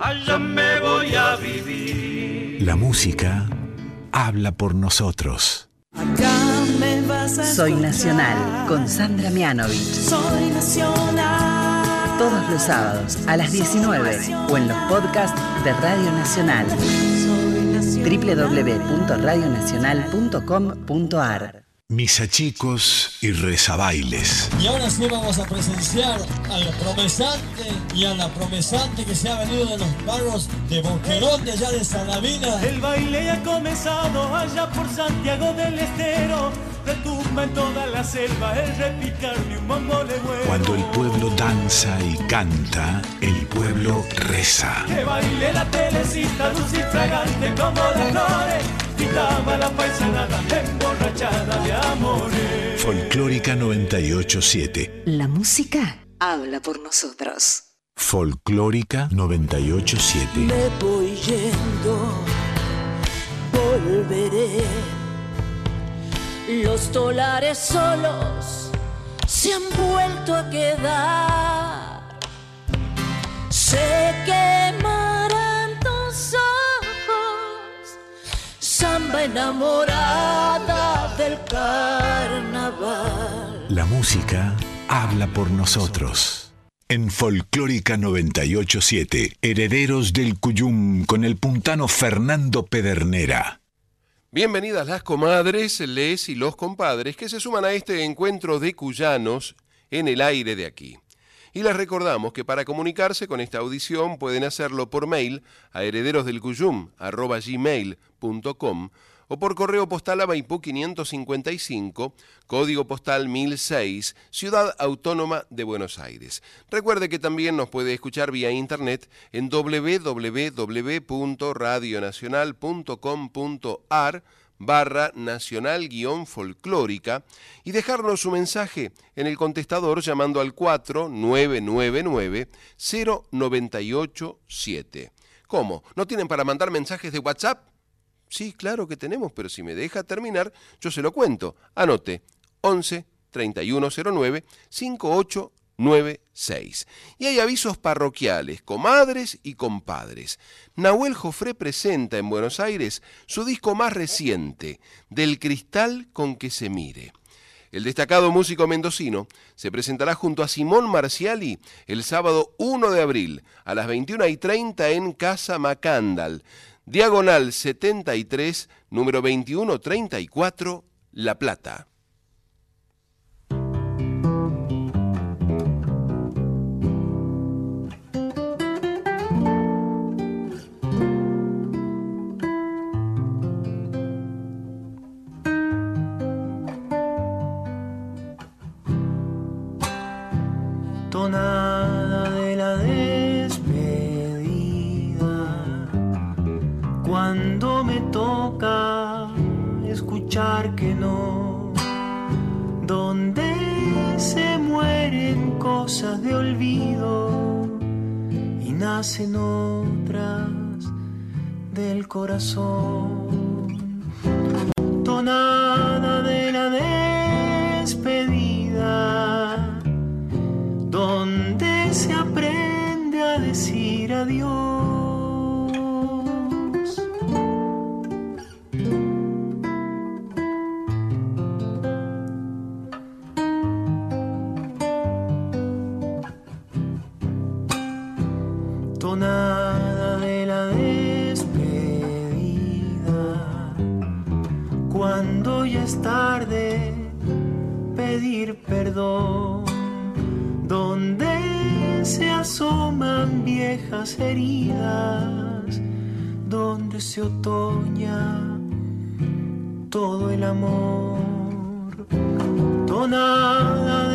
Allá me voy a vivir. La música habla por nosotros. Soy Nacional con Sandra Mianovich. Soy nacional. Todos los sábados a las 19 o en los podcasts de Radio Nacional. www.radionacional.com.ar Misa chicos y rezabailes. Y ahora sí vamos a presenciar al promesante y a la promesante que se ha venido de los barros de Boquerón, de allá de Salavina. El baile ya ha comenzado allá por Santiago del Estero. Retumba en toda la selva el repicar de un huevo. Cuando el pueblo danza y canta, el pueblo reza. Que baile la telecita dulce y fragante como las flores. Gritaba la paisanada emborrachada de amores. Folclórica 987. La música habla por nosotros. Folclórica 987. Me voy yendo, volveré. Los dólares solos se han vuelto a quedar. Se quemarán tus ojos, samba enamorada del carnaval. La música habla por nosotros. En Folclórica 987, Herederos del Cuyum con el puntano Fernando Pedernera. Bienvenidas las comadres, les y los compadres que se suman a este encuentro de cuyanos en el aire de aquí. Y les recordamos que para comunicarse con esta audición pueden hacerlo por mail a herederosdelcuyum.com o por correo postal a Maipú 555, código postal 1006, Ciudad Autónoma de Buenos Aires. Recuerde que también nos puede escuchar vía internet en www.radionacional.com.ar barra nacional guion folclórica y dejarnos su mensaje en el contestador llamando al 4999 0987. ¿Cómo? ¿No tienen para mandar mensajes de WhatsApp? Sí, claro que tenemos, pero si me deja terminar, yo se lo cuento. Anote 11 3109 5896. Y hay avisos parroquiales, comadres y compadres. Nahuel Jofré presenta en Buenos Aires su disco más reciente, Del cristal con que se mire. El destacado músico mendocino se presentará junto a Simón Marciali el sábado 1 de abril a las 21 y 30 en Casa Macandal, diagonal 73, número 2134, La Plata. Que no, donde se mueren cosas de olvido y nacen otras del corazón. Tonada de la despedida donde se aprende a decir adiós. Tonada de la despedida, cuando ya es tarde pedir perdón. Donde se asoman viejas heridas, donde se otoña todo el amor, tonada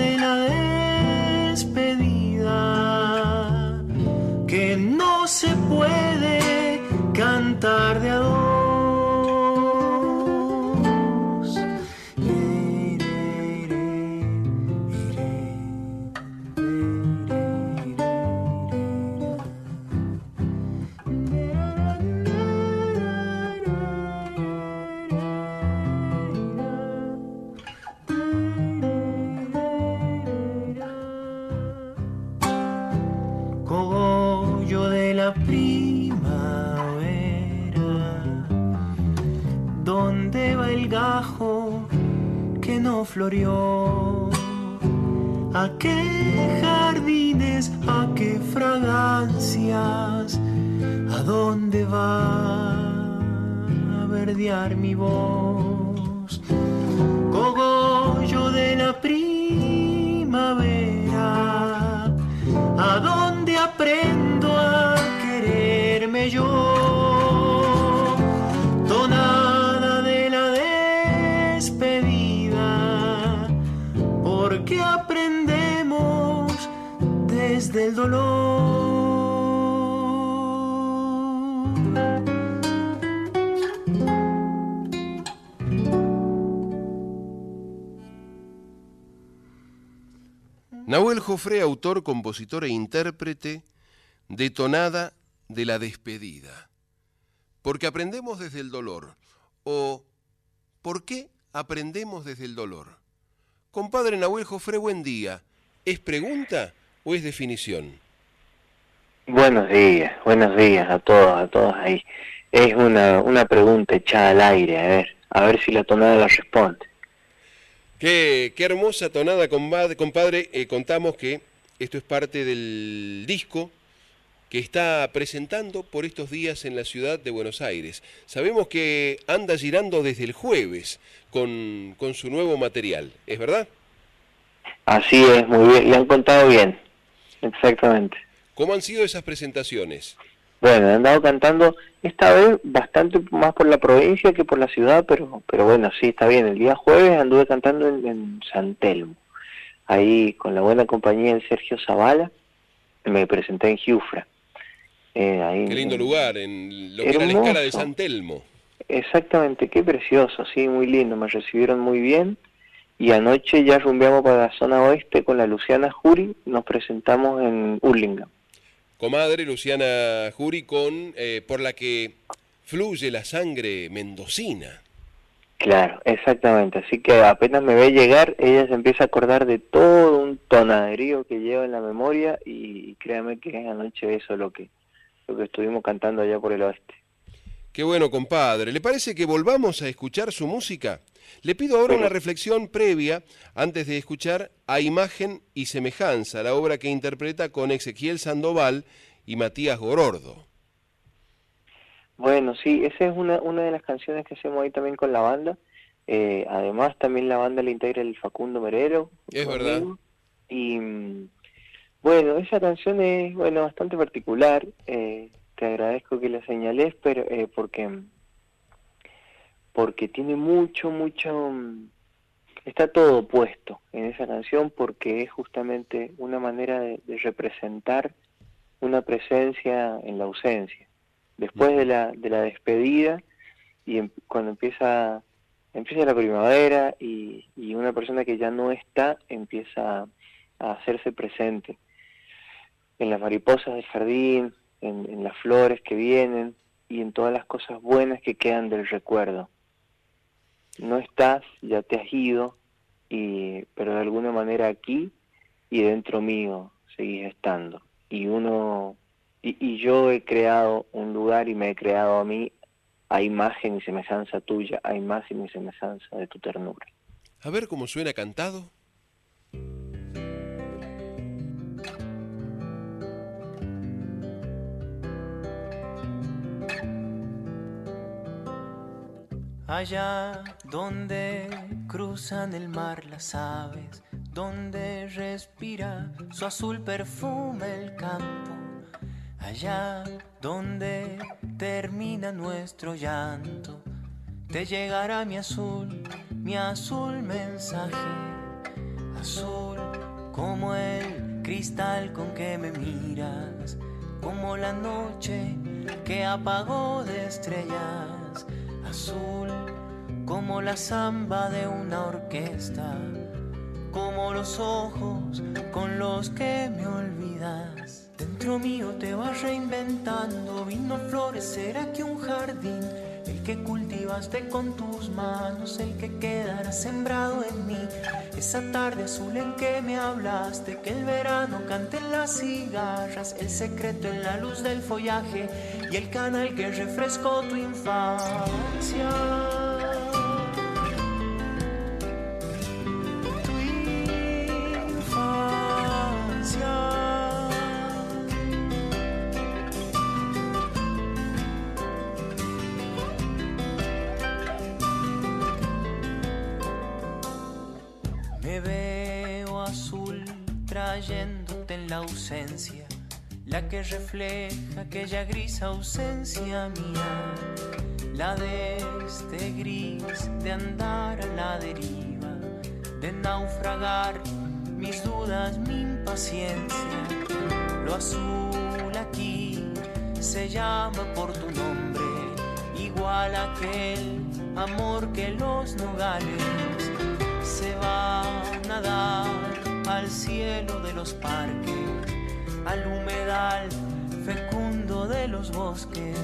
Jofré, autor, compositor e intérprete de Tonada de la Despedida. Porque aprendemos desde el dolor. O ¿por qué aprendemos desde el dolor? Compadre Nahuel Jofré, buen día. ¿Es pregunta o es definición? Buenos días, buenos días a todos, a todos ahí. Es una, una pregunta echada al aire, a ver, a ver si la tonada la responde. Qué, qué hermosa tonada, compadre. compadre. Eh, contamos que esto es parte del disco que está presentando por estos días en la ciudad de Buenos Aires. Sabemos que anda girando desde el jueves con, con su nuevo material, ¿es verdad? Así es, muy bien, le han contado bien, exactamente. ¿Cómo han sido esas presentaciones? Bueno, he andado cantando esta vez bastante más por la provincia que por la ciudad, pero pero bueno, sí, está bien. El día jueves anduve cantando en, en San Telmo, ahí con la buena compañía de Sergio Zavala, me presenté en Giufra. Eh, ahí Qué lindo en- lugar, en lo que era la escala de San Telmo. Exactamente, qué precioso, sí, muy lindo, me recibieron muy bien y anoche ya rumbeamos para la zona oeste con la Luciana Jury, nos presentamos en Hurlingham. Comadre Luciana Jury, con, eh, por la que fluye la sangre mendocina. Claro, exactamente, así que apenas me ve llegar, ella se empieza a acordar de todo un tonaderío que lleva en la memoria y, créame que anoche eso es lo que, lo que estuvimos cantando allá por el oeste. Qué bueno, compadre. ¿Le parece que volvamos a escuchar su música? Le pido ahora una reflexión previa antes de escuchar A Imagen y Semejanza, la obra que interpreta con Ezequiel Sandoval y Matías Gorordo. Bueno, sí, esa es una, una de las canciones que hacemos ahí también con la banda. Eh, además, también la banda la integra el Facundo Merero. Es conmigo. verdad. Y bueno, esa canción es bueno bastante particular. eh, te agradezco que la señales, pero eh, porque porque tiene mucho, mucho, mm, está todo puesto en esa canción porque es justamente una manera de, representar una presencia en la ausencia. Después de la, de la despedida y em- cuando empieza, empieza la primavera y, una persona que ya no está empieza a hacerse presente en las mariposas del jardín, en las flores que vienen y en todas las cosas buenas que quedan del recuerdo. No estás, ya te has ido, y, pero de alguna manera aquí y dentro mío seguís estando. Y uno, y, y yo he creado un lugar y me he creado a mí a imagen y semejanza tuya, a imagen y semejanza de tu ternura. A ver cómo suena cantado. Allá donde cruzan el mar las aves, donde respira su azul perfume el campo, allá donde termina nuestro llanto, te llegará mi azul, mi azul mensaje, azul como el cristal con que me miras, como la noche que apagó de estrellas, azul como la samba de una orquesta, como los ojos con los que me olvidas. Dentro mío te vas reinventando, vino florecer aquí un jardín, el que cultivaste con tus manos, el que quedará sembrado en mí. Esa tarde azul en que me hablaste, que el verano cante en las cigarras, el secreto en la luz del follaje y el canal que refrescó tu infancia. La que refleja aquella gris ausencia mía, la de este gris de andar a la deriva, de naufragar mis dudas, mi impaciencia. Lo azul aquí se llama por tu nombre, igual a aquel amor que los nogales se van a dar al cielo de los parques, al humedal fecundo de los bosques.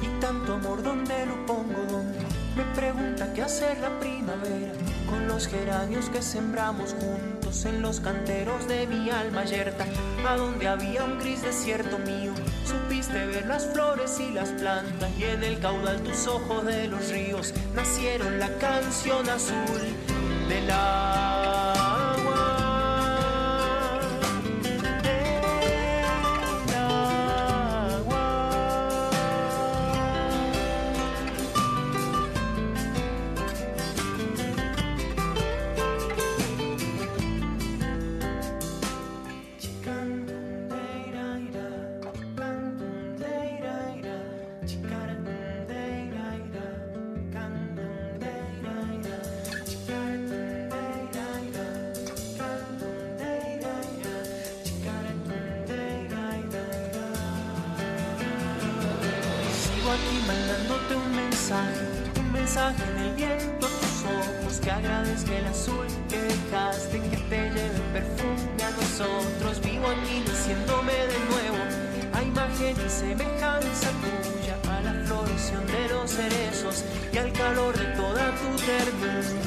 Y tanto amor, ¿dónde lo pongo? ¿Dónde? Me pregunta qué hacer la primavera con los geranios que sembramos juntos en los canteros de mi alma yerta, a donde había un gris desierto mío. Supiste ver las flores y las plantas y en el caudal tus ojos de los ríos nacieron la canción azul del agua. El azul que dejaste que te lleve perfume a nosotros. Vivo aquí diciéndome de nuevo a imagen y semejanza tuya, a la floración de los cerezos y al calor de toda tu ternura.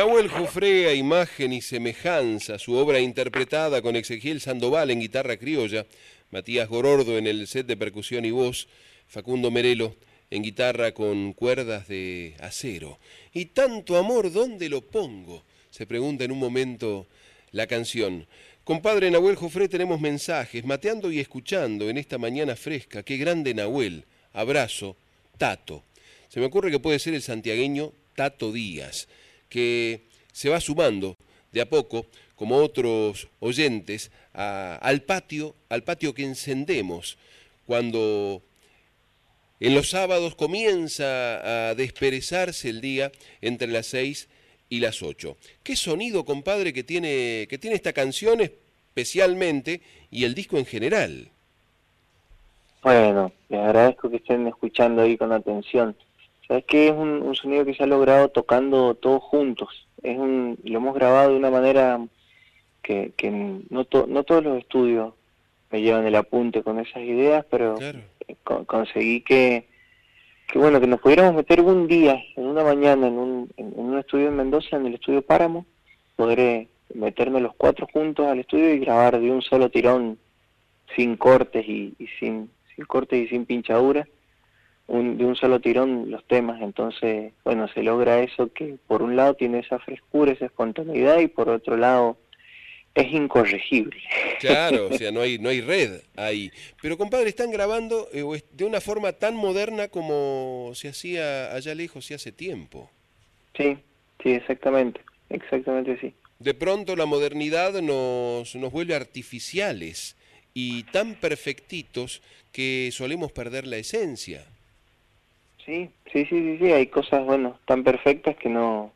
Nahuel Jofre a imagen y semejanza, su obra interpretada con Ezequiel Sandoval en guitarra criolla, Matías Gorordo en el set de percusión y voz, Facundo Merelo en guitarra con cuerdas de acero. Y tanto amor, ¿dónde lo pongo? Se pregunta en un momento la canción. Compadre Nahuel Jofre, tenemos mensajes, mateando y escuchando en esta mañana fresca. Qué grande Nahuel. Abrazo, Tato. Se me ocurre que puede ser el santiagueño Tato Díaz que se va sumando de a poco, como otros oyentes, al patio, al patio que encendemos cuando en los sábados comienza a desperezarse el día entre las seis y las ocho. ¿Qué sonido, compadre, que tiene, que tiene esta canción especialmente y el disco en general? Bueno, les agradezco que estén escuchando ahí con atención. Sabes que es un, sonido que se ha logrado tocando todos juntos. Es un, lo hemos grabado de una manera que, que no, no todos los estudios me llevan el apunte con esas ideas, pero conseguí que, que bueno que nos pudiéramos meter un día, en una mañana, en un, en, un estudio en Mendoza, en el estudio Páramo, poder meternos los cuatro juntos al estudio y grabar de un solo tirón, sin cortes y, y sin, sin cortes y sin pinchaduras de un solo tirón los temas, entonces, bueno, se logra eso que por un lado tiene esa frescura, esa espontaneidad y por otro lado es incorregible. Claro, o sea, no hay, no hay red ahí. Pero compadre, están grabando eh, de una forma tan moderna como se hacía allá lejos y hace tiempo. Sí, sí, exactamente, exactamente sí. De pronto la modernidad nos, nos vuelve artificiales y tan perfectitos que solemos perder la esencia. Sí, sí, sí, sí, hay cosas, bueno, tan perfectas que no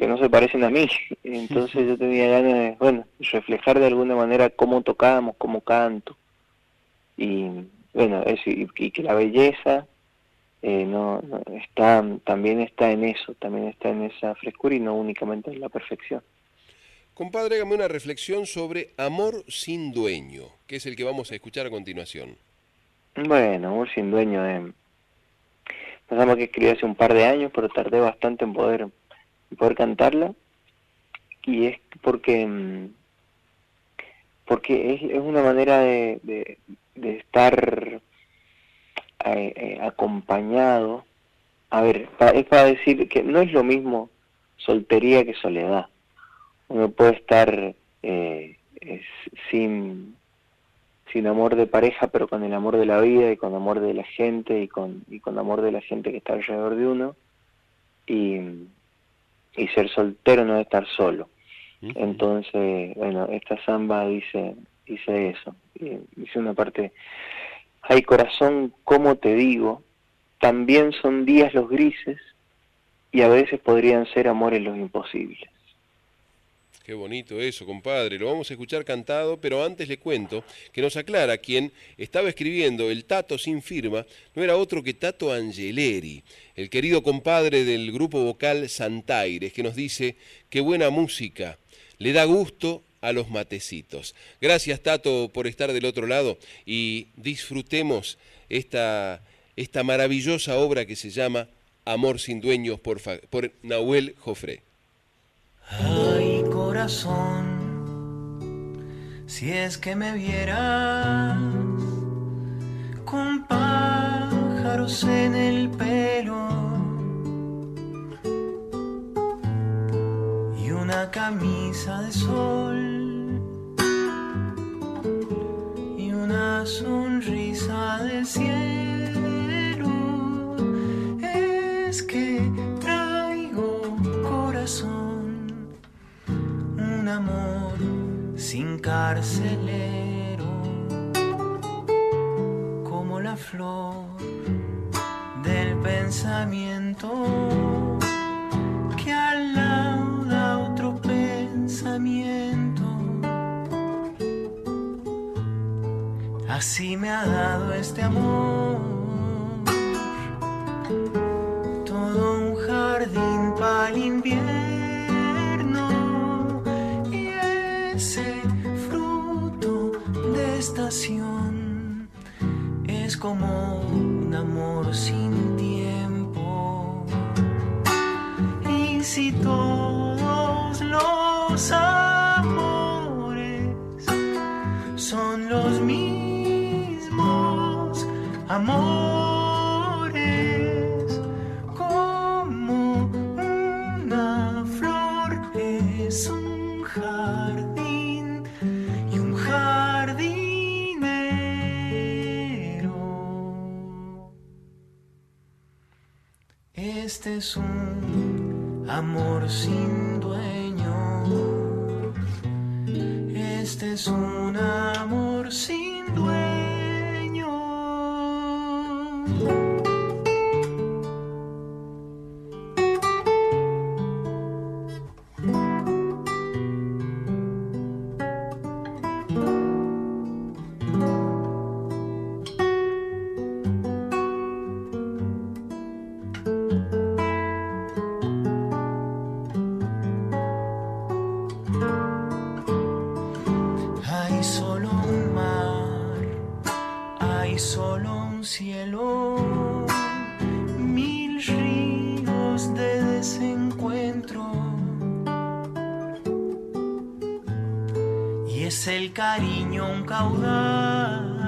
que no se parecen a mí. Entonces yo tenía ganas de, bueno, reflejar de alguna manera cómo tocábamos, cómo canto. Y bueno, es, y, que la belleza eh, no, está también está en eso, también está en esa frescura y no únicamente en la perfección. Compadre, hágame una reflexión sobre Amor sin dueño, que es el que vamos a escuchar a continuación. Bueno, Amor sin dueño, eh, Pensamos que escribí hace un par de años, pero tardé bastante en poder, poder cantarla. Y es porque mm, porque es, es una manera de, de, estar eh, eh, acompañado. A ver, es para decir que no es lo mismo soltería que soledad. Uno puede estar eh, sin, sin amor de pareja, pero con el amor de la vida y con amor de la gente y con, y con amor de la gente que está alrededor de uno. Y, y ser soltero no es estar solo. Entonces, bueno, esta samba dice, dice eso. Dice una parte, hay corazón, como te digo, también son días los grises y a veces podrían ser amores los imposibles. Qué bonito eso, compadre. Lo vamos a escuchar cantado, pero antes le cuento que nos aclara quien estaba escribiendo el Tato sin firma, no era otro que Tato Angeleri, el querido compadre del grupo vocal Santaires, que nos dice qué buena música, le da gusto a los matecitos. Gracias, Tato, por estar del otro lado y disfrutemos esta, esta maravillosa obra que se llama Amor sin dueños por, por Nahuel Jofré. Ay, corazón, si es que me vieras con pájaros en el pelo y una camisa de sol y una sonrisa de cielo, es que traigo corazón amor sin carcelero, como la flor del pensamiento que alauda otro pensamiento. Así me ha dado este amor, todo un jardín para el invierno estación es como un amor sin tiempo. Y si todos los amores son los mismos amores, Este es un amor sin dueño. Este es un amor sin el cariño un caudal,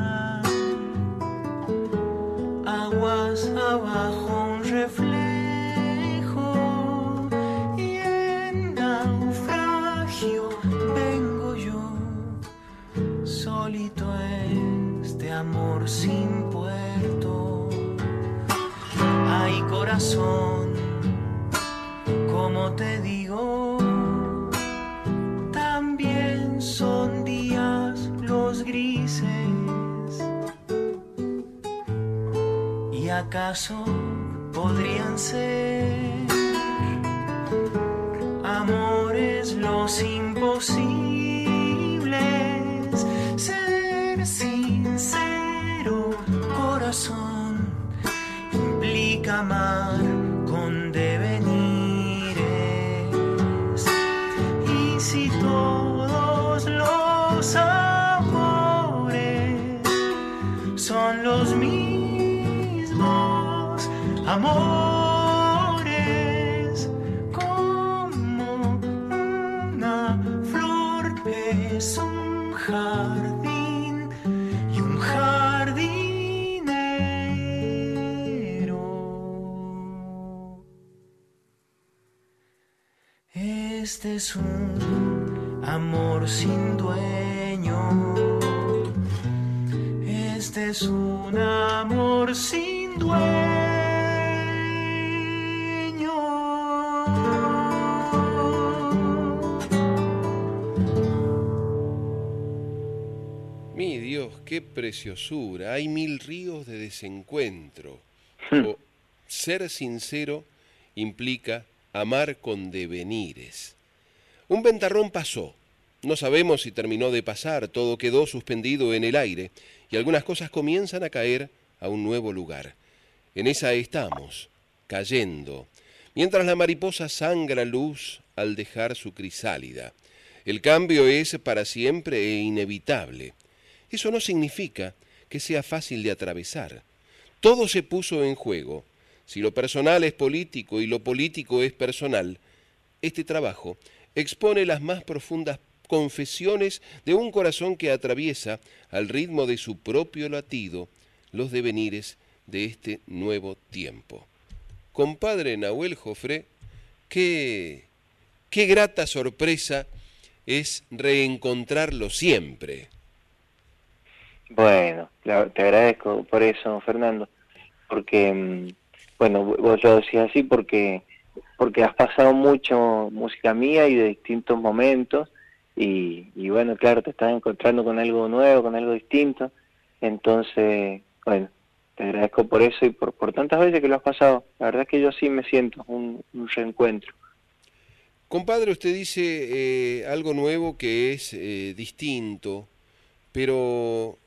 qué preciosura. Hay mil ríos de desencuentro. O ser sincero implica amar con devenires. Un ventarrón pasó. No sabemos si terminó de pasar, todo quedó suspendido en el aire y algunas cosas comienzan a caer a un nuevo lugar. En esa estamos, cayendo, mientras la mariposa sangra luz al dejar su crisálida. El cambio es para siempre e inevitable. Eso no significa que sea fácil de atravesar. Todo se puso en juego. Si lo personal es político y lo político es personal, este trabajo expone las más profundas confesiones de un corazón que atraviesa, al ritmo de su propio latido, los devenires de este nuevo tiempo. Compadre Nahuel Jofré, ¿qué, qué grata sorpresa es reencontrarlo siempre. Bueno, te agradezco por eso, Fernando, porque, mm, bueno, vos lo decís así porque, porque has pasado mucho música mía y de distintos momentos, y, bueno, claro, te estás encontrando con algo nuevo, con algo distinto, entonces, bueno, te agradezco por eso y por, por tantas veces que lo has pasado. La verdad es que yo sí me siento un, un reencuentro. Compadre, usted dice eh, algo nuevo que es eh, distinto, pero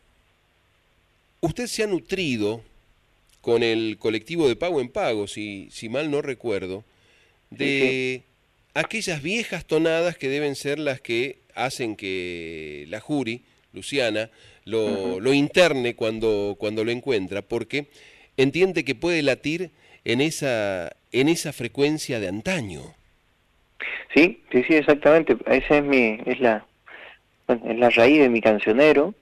usted se ha nutrido con el colectivo de pago en pago, si, si mal no recuerdo, de aquellas viejas tonadas que deben ser las que hacen que la jury, Luciana, lo, lo interne cuando, cuando lo encuentra, porque entiende que puede latir en esa, en esa frecuencia de antaño. Sí, sí, sí, exactamente. Esa es mi, es la, bueno, es la raíz de mi cancionero,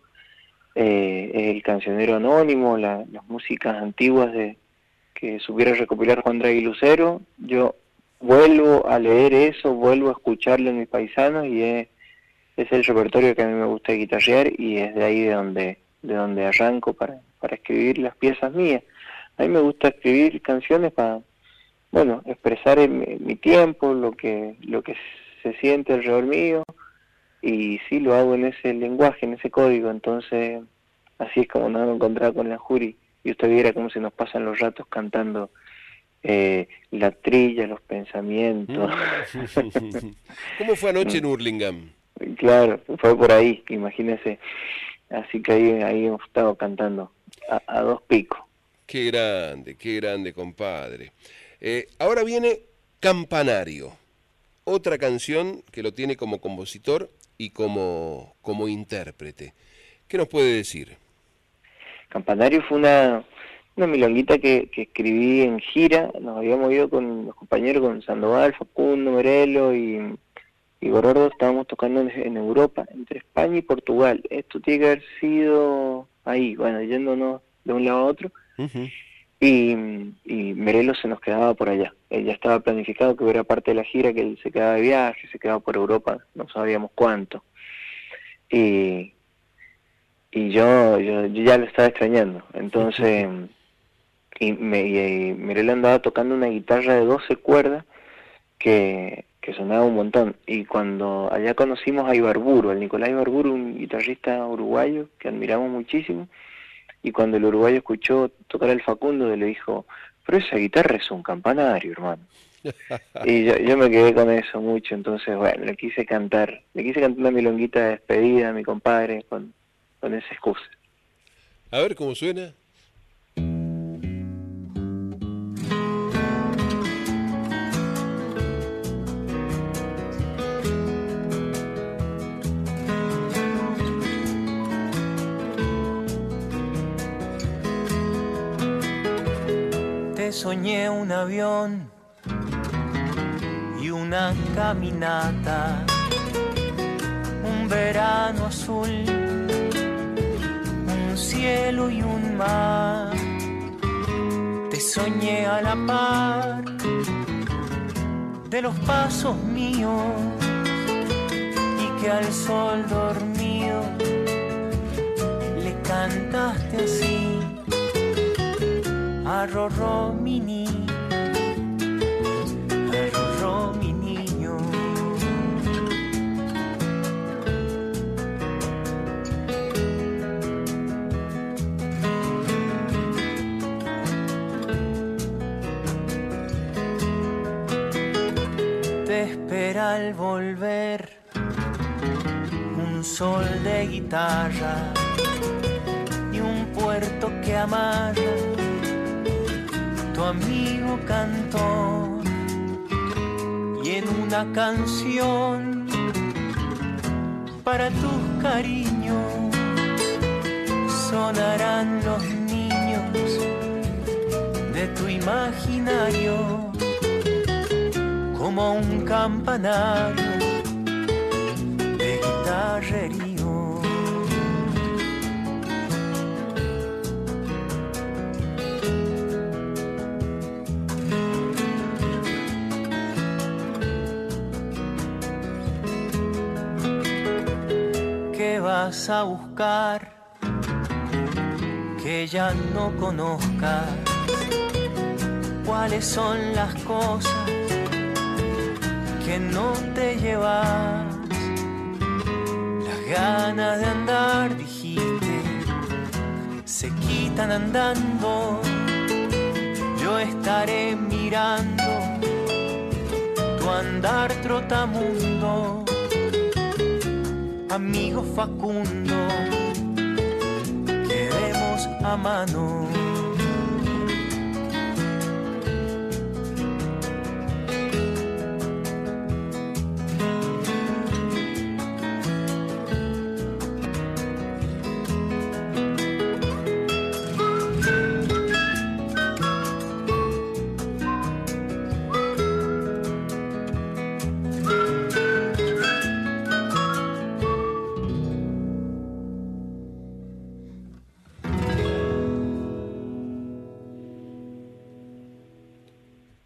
eh, el cancionero anónimo, la- las músicas antiguas de que supiera recopilar Juan Draghi Lucero. Yo vuelvo a leer eso, vuelvo a escucharlo en mis paisanos y es, es el repertorio que a mí me gusta guitarrear y es de ahí de donde, de donde arranco para, para escribir las piezas mías. A mí me gusta escribir canciones para, bueno, expresar mi, mi tiempo, lo que, lo que se siente alrededor mío, y sí lo hago en ese lenguaje, en ese código, entonces así es como nos hemos encontrado con la jury, y usted viera cómo se nos pasan los ratos cantando eh, la trilla, los pensamientos. ¿Cómo fue anoche en Hurlingham? claro, fue por ahí, imagínese. Así que ahí, ahí hemos estado cantando a, a dos picos. Qué grande, qué grande, compadre. Eh, ahora viene Campanario, otra canción que lo tiene como compositor y como, como intérprete. ¿Qué nos puede decir? Campanario fue una, una milonguita que, que escribí en gira, nos habíamos ido con los compañeros, con Sandoval, Facundo, Merelo y, y Gorordo, estábamos tocando en, en Europa, entre España y Portugal. Esto tiene que haber sido ahí, bueno, yéndonos de un lado a otro, y, y Merelo se nos quedaba por allá. Ya estaba planificado que hubiera parte de la gira, que él se quedaba de viaje, se quedaba por Europa, no sabíamos cuánto. Y, y yo, yo, yo ya lo estaba extrañando. Entonces, y, me, y Mirela andaba tocando una guitarra de 12 cuerdas que, que sonaba un montón. Y cuando allá conocimos a Ibarburu, al Nicolás Ibarburu, un guitarrista uruguayo que admiramos muchísimo, y cuando el uruguayo escuchó tocar al Facundo, le dijo, pero esa guitarra es un campanario, hermano. Y yo, yo me quedé con eso mucho, entonces, bueno, le quise cantar, le quise cantar una milonguita de despedida a mi compadre con, con esa excusa. A ver cómo suena. Soñé un avión y una caminata, un verano azul, un cielo y un mar. Te soñé a la par de los pasos míos y que al sol dormido le cantaste así a Rorro mi ni, a Rorro mi niño. Te espera al volver un sol de guitarra y un puerto que amarra amigo cantor y en una canción para tus cariños sonarán los niños de tu imaginario como un campanario de guitarrerío. A buscar que ya no conozcas cuáles son las cosas que no te llevas. Las ganas de andar, dijiste, se quitan andando. Yo estaré mirando tu andar trotamundo, amigo Facundo, quedemos a mano.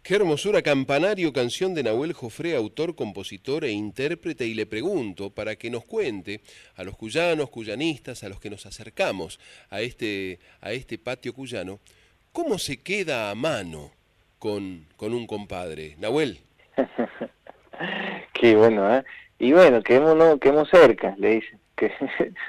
Qué hermosura, campanario, canción de Nahuel Jofré, autor, compositor e intérprete, y le pregunto para que nos cuente a los cuyanos, cuyanistas, a los que nos acercamos a este, a este patio cuyano, cómo se queda a mano con, con un compadre. Nahuel. Qué bueno, ¿eh? Y bueno, quedémonos, quedémonos cerca, le dicen. Que,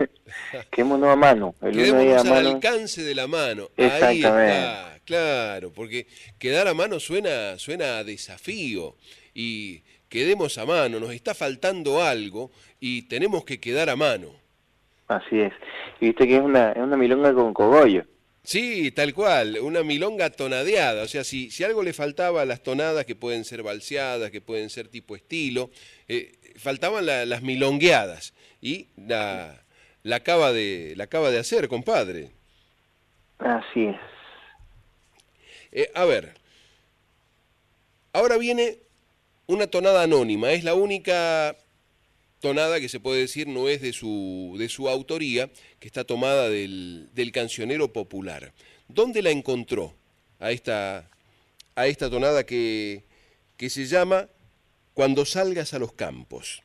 quedémonos a mano. El uno ahí a al mano. alcance de la mano. Ahí Exactamente. está, claro, porque quedar a mano suena, suena a desafío. Y quedemos a mano, nos está faltando algo y tenemos que quedar a mano. Así es. Y viste que es una, es una milonga con cogollo. Sí, tal cual, una milonga tonadeada. O sea, si, si algo le faltaba a las tonadas, que pueden ser balseadas, que pueden ser tipo estilo, eh, faltaban la- las milongueadas. Y la, la, acaba de, la acaba de hacer, compadre. Así es. Eh, a ver, ahora viene una tonada anónima. Es la única tonada que se puede decir no es de su, de su autoría, que está tomada del, del cancionero popular. ¿Dónde la encontró a esta, a esta tonada que, que se llama Cuando salgas a los campos?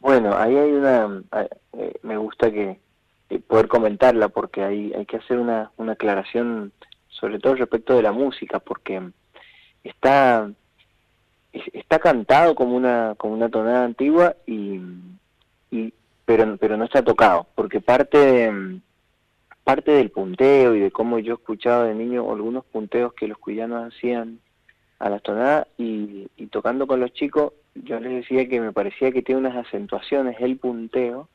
Bueno, ahí hay una, ah, eh, me gusta que poder comentarla porque hay, hay que hacer una, una aclaración sobre todo respecto de la música porque está es- está cantado como una como una tonada antigua y, y pero pero no está tocado porque parte de, parte del punteo y de cómo yo escuchaba de niño algunos punteos que los cuyanos hacían a las tonadas y, y tocando con los chicos, yo les decía que me parecía que tiene unas acentuaciones el punteo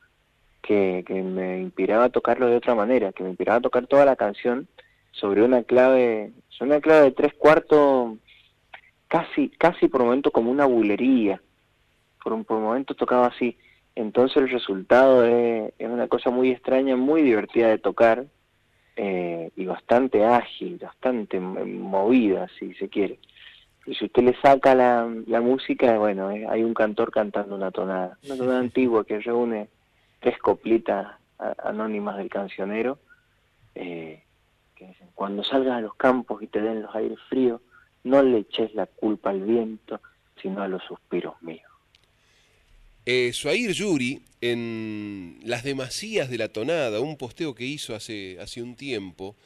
que, que me inspiraba a tocarlo de otra manera, que me inspiraba a tocar toda la canción sobre una clave, sobre una clave de tres cuartos, casi, casi por momento como una bulería, por un por momento tocaba así. Entonces el resultado es, es una cosa muy extraña, muy divertida de tocar eh, y bastante ágil, bastante movida, si se quiere. Y si usted le saca la, la música, bueno, eh, hay un cantor cantando una tonada, una tonada antigua que reúne tres coplitas anónimas del cancionero, eh, que dicen, cuando salgas a los campos y te den los aires fríos, no le eches la culpa al viento, sino a los suspiros míos. Eh, Suair Yuri, en Las Demasías de la Tonada, un posteo que hizo hace, hace un tiempo,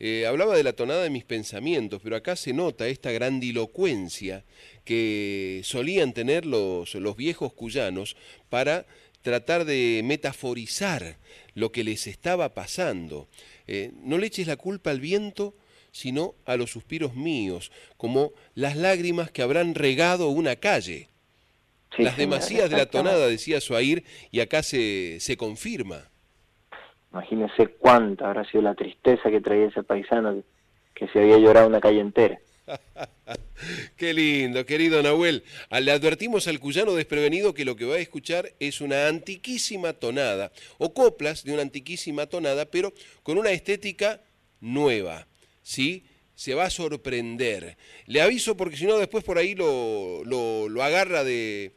eh, hablaba de la tonada de mis pensamientos, pero acá se nota esta grandilocuencia que solían tener los, los viejos cuyanos para tratar de metaforizar lo que les estaba pasando. Eh, no le eches la culpa al viento, sino a los suspiros míos, como las lágrimas que habrán regado una calle. Sí, Las demasías de la tonada, decía Suair, y acá se, se confirma. Imagínese cuánta habrá sido la tristeza que traía ese paisano que se había llorado una calle entera. Qué lindo, querido Nahuel. Ah, Le advertimos al cuyano desprevenido que lo que va a escuchar es una antiquísima tonada, o coplas de una antiquísima tonada, pero con una estética nueva, ¿sí? Se va a sorprender. Le aviso porque si no después por ahí lo, lo, lo agarra de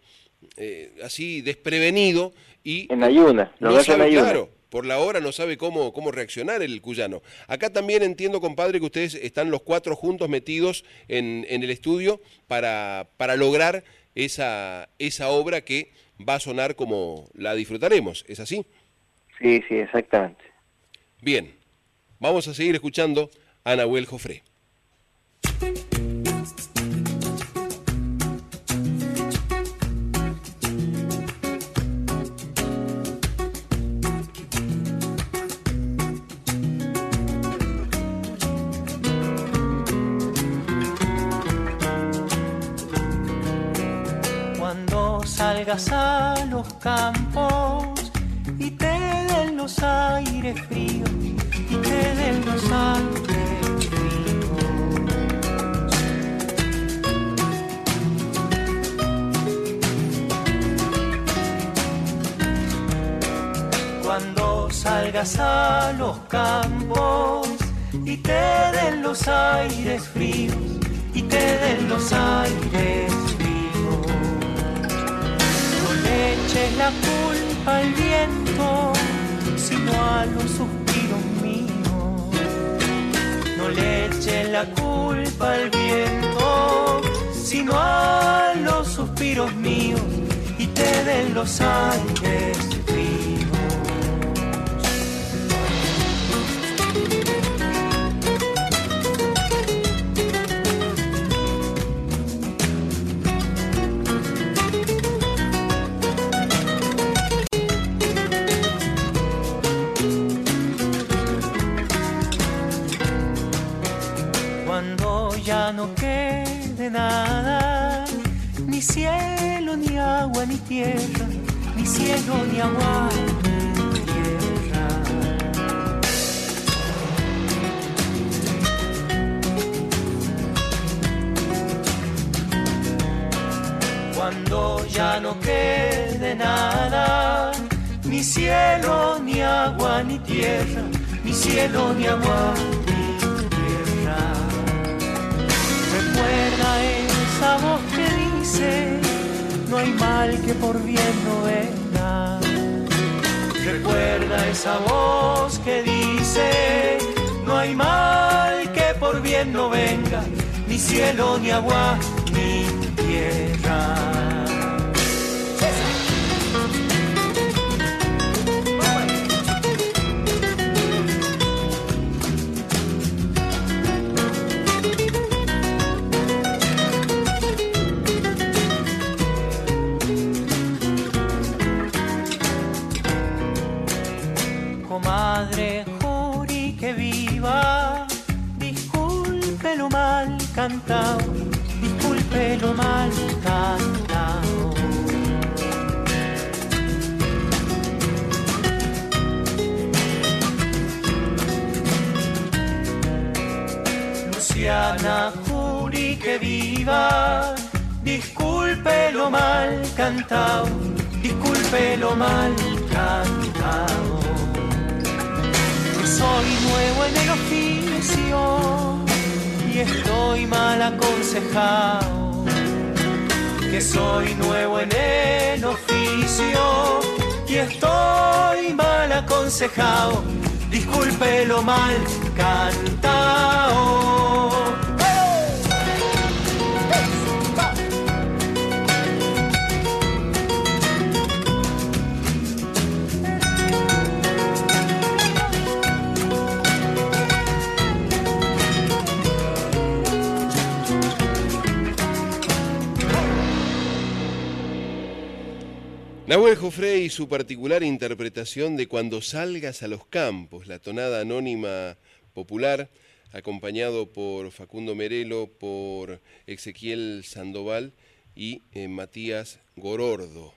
eh, así desprevenido y En ayuna, lo no agarra en sabe, ayuna. claro, por la hora no sabe cómo, cómo reaccionar el cuyano. Acá también entiendo, compadre, que ustedes están los cuatro juntos metidos en, en el estudio para, para lograr esa, esa obra que va a sonar como la disfrutaremos. ¿Es así? Sí, sí, exactamente. Bien, vamos a seguir escuchando a Nahuel Jofré. Salgas a los campos y te den los aires fríos y te den los aires fríos. Cuando salgas a los campos y te den los aires fríos y te den los aires fríos. Le eches la culpa al viento, sino a los suspiros míos. No le eches la culpa al viento, sino a los suspiros míos y te den los aires ya no quede nada, ni cielo, ni agua, ni tierra, ni cielo, ni agua, tierra. Cuando ya no quede nada, ni cielo, ni agua, ni tierra, ni cielo, ni agua, Recuerda esa voz que dice, no hay mal que por bien no venga. Recuerda esa voz que dice, no hay mal que por bien no venga, ni cielo, ni agua, ni tierra. Cantado, disculpe lo mal cantado. Luciana, juri que viva, disculpe lo mal cantado, disculpe lo mal cantado. Soy nuevo en el oficio y estoy mal aconsejado. Que soy nuevo en el oficio y estoy mal aconsejado. Disculpe lo mal cantado. Nahuel Jofré y su particular interpretación de Cuando salgas a los campos, la tonada anónima popular, acompañado por Facundo Merelo, por Ezequiel Sandoval y eh, Matías Gorordo.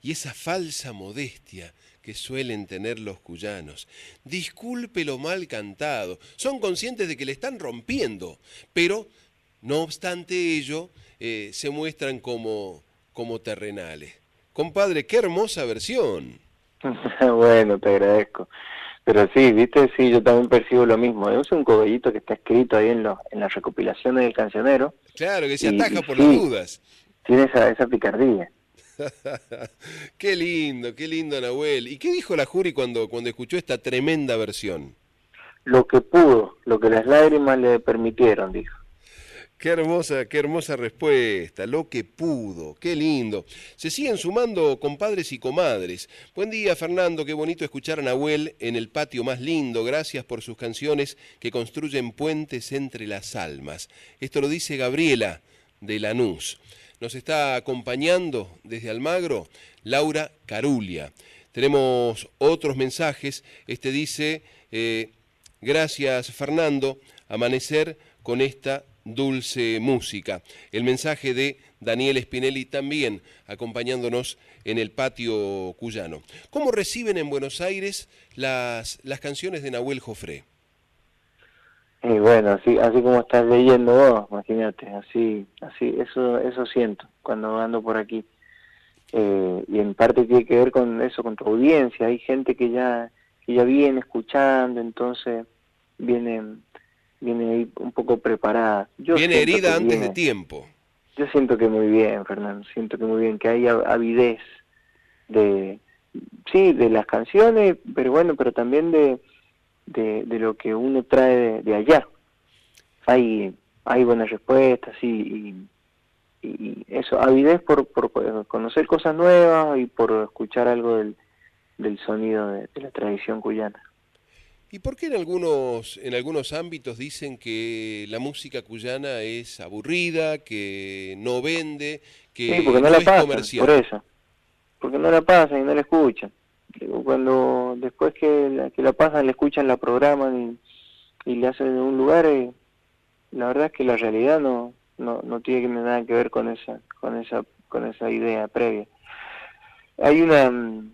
Y esa falsa modestia que suelen tener los cuyanos. Disculpe lo mal cantado. Son conscientes de que le están rompiendo, pero no obstante ello, eh, se muestran como, como terrenales. Compadre, qué hermosa versión. bueno, te agradezco. Pero sí, viste, sí, yo también percibo lo mismo. Es un cogollito que está escrito ahí en, los, en las recopilaciones del cancionero. Claro, que se Y- ataja y por sí. las dudas. Tiene esa, esa picardía. qué lindo, qué lindo, Nahuel. ¿Y qué dijo la jury cuando, cuando escuchó esta tremenda versión? Lo que pudo, lo que las lágrimas le permitieron, dijo. Qué hermosa, qué hermosa respuesta, lo que pudo, qué lindo. Se siguen sumando compadres y comadres. Buen día, Fernando, qué bonito escuchar a Nahuel en el patio más lindo. Gracias por sus canciones que construyen puentes entre las almas. Esto lo dice Gabriela de Lanús. Nos está acompañando desde Almagro Laura Carulia. Tenemos otros mensajes. Este dice, eh, gracias Fernando, amanecer con esta dulce música. El mensaje de Daniel Spinelli también acompañándonos en el patio cuyano. ¿Cómo reciben en Buenos Aires las, las canciones de Nahuel Jofré? Y bueno, así, así como estás leyendo vos, imagínate, así, así, eso, eso siento cuando ando por aquí. Eh, y en parte tiene que ver con eso, con tu audiencia. Hay gente que ya, que ya viene escuchando, entonces vienen viene ahí un poco preparada. viene herida antes de tiempo. Yo siento que muy bien, Fernando, siento que muy bien, que hay avidez de, sí, de las canciones, pero bueno, pero también de, de, lo que uno trae de, allá. Hay, hay buenas respuestas y, y, eso, avidez por, por conocer cosas nuevas y por escuchar algo del, del sonido de la tradición cuyana. ¿Y por qué en algunos, en algunos ámbitos dicen que la música cuyana es aburrida, que no vende, que sí, porque no, la pasan, Por eso. Porque no la pasan y no la escuchan. Cuando después que la, que la pasan, la escuchan, la programan y, y le hacen en un lugar, eh, la verdad es que la realidad no, no, no tiene nada que ver con esa, con esa, con esa idea previa. Hay una mm,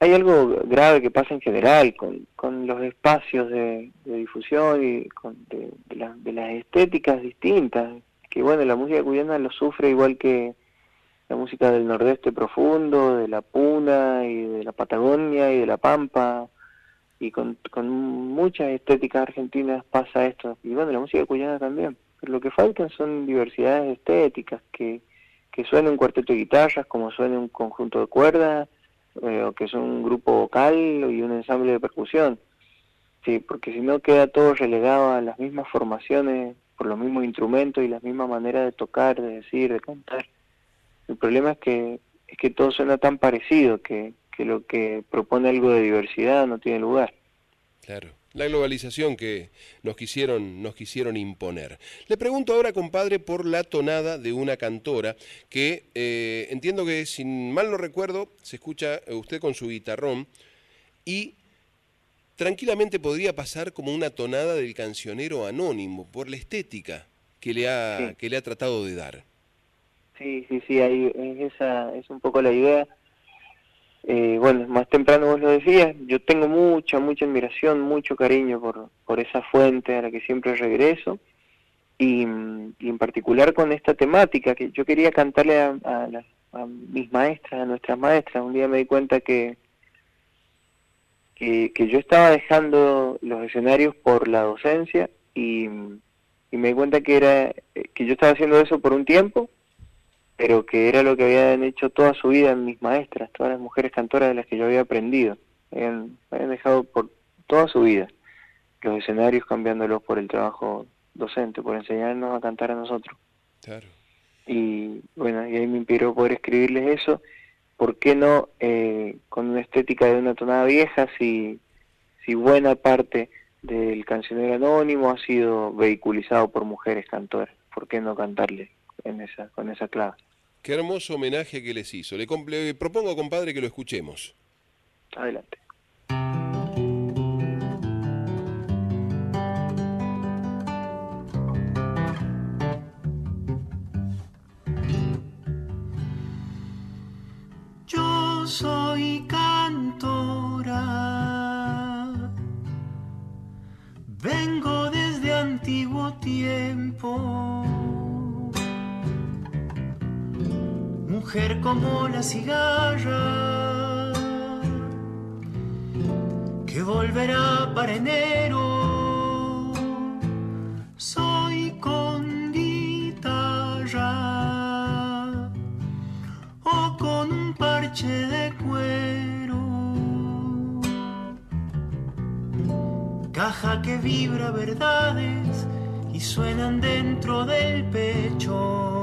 hay algo grave que pasa en general con, con los espacios de, difusión y con de, de, las estéticas distintas, que bueno, la música cuyana lo sufre igual que la música del nordeste profundo, de la Puna y de la Patagonia y de la Pampa, y con, con muchas estéticas argentinas pasa esto, y bueno, la música cuyana también. Pero lo que faltan son diversidades estéticas, que, que suene un cuarteto de guitarras como suene un conjunto de cuerdas, eh, que es un grupo vocal y un ensamble de percusión. Sí, porque si no queda todo relegado a las mismas formaciones, por los mismos instrumentos y la misma manera de tocar, de decir, de cantar. El problema es que es que todo suena tan parecido que, que lo que propone algo de diversidad no tiene lugar. Claro la globalización que nos quisieron, nos quisieron imponer. Le pregunto ahora, compadre, por la tonada de una cantora que eh, entiendo que, sin mal no recuerdo, se escucha usted con su guitarrón y tranquilamente podría pasar como una tonada del cancionero anónimo por la estética que le ha, que le ha tratado de dar. Sí, sí, sí, ahí esa es un poco la idea eh, bueno, más temprano vos lo decías, yo tengo mucha, mucha admiración, mucho cariño por, por esa fuente a la que siempre regreso y, en particular con esta temática que yo quería cantarle a, mis maestras, a nuestras maestras. Un día me di cuenta que, que, yo estaba dejando los escenarios por la docencia y, y me di cuenta que era que yo estaba haciendo eso por un tiempo pero que era lo que habían hecho toda su vida mis maestras, todas las mujeres cantoras de las que yo había aprendido. Habían, habían dejado por toda su vida los escenarios cambiándolos por el trabajo docente, por enseñarnos a cantar a nosotros. Claro. Y bueno, y ahí me inspiró poder escribirles eso. ¿Por qué no eh, con una estética de una tonada vieja si, si buena parte del cancionero anónimo ha sido vehiculizado por mujeres cantoras? ¿Por qué no cantarle en esa, con esa clave? Qué hermoso homenaje que les hizo. Le, propongo, compadre, que lo escuchemos. Adelante. Yo soy cantora, vengo desde antiguo tiempo mujer como la cigarra, que volverá para enero. Soy con guitarra o con un parche de cuero. Caja que vibra verdades y suenan dentro del pecho.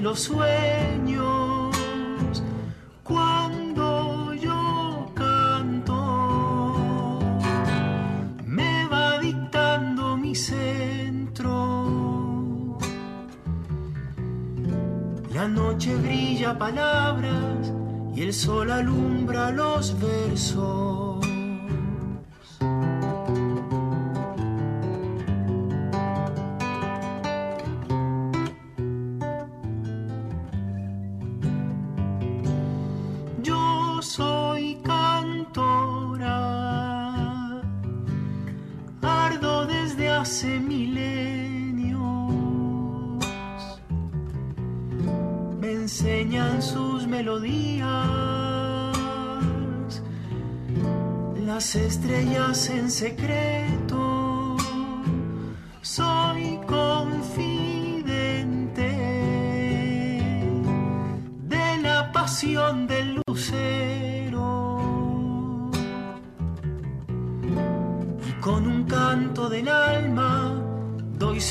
Los sueños cuando yo canto me va dictando mi centro. La noche brilla palabras y el sol alumbra los versos.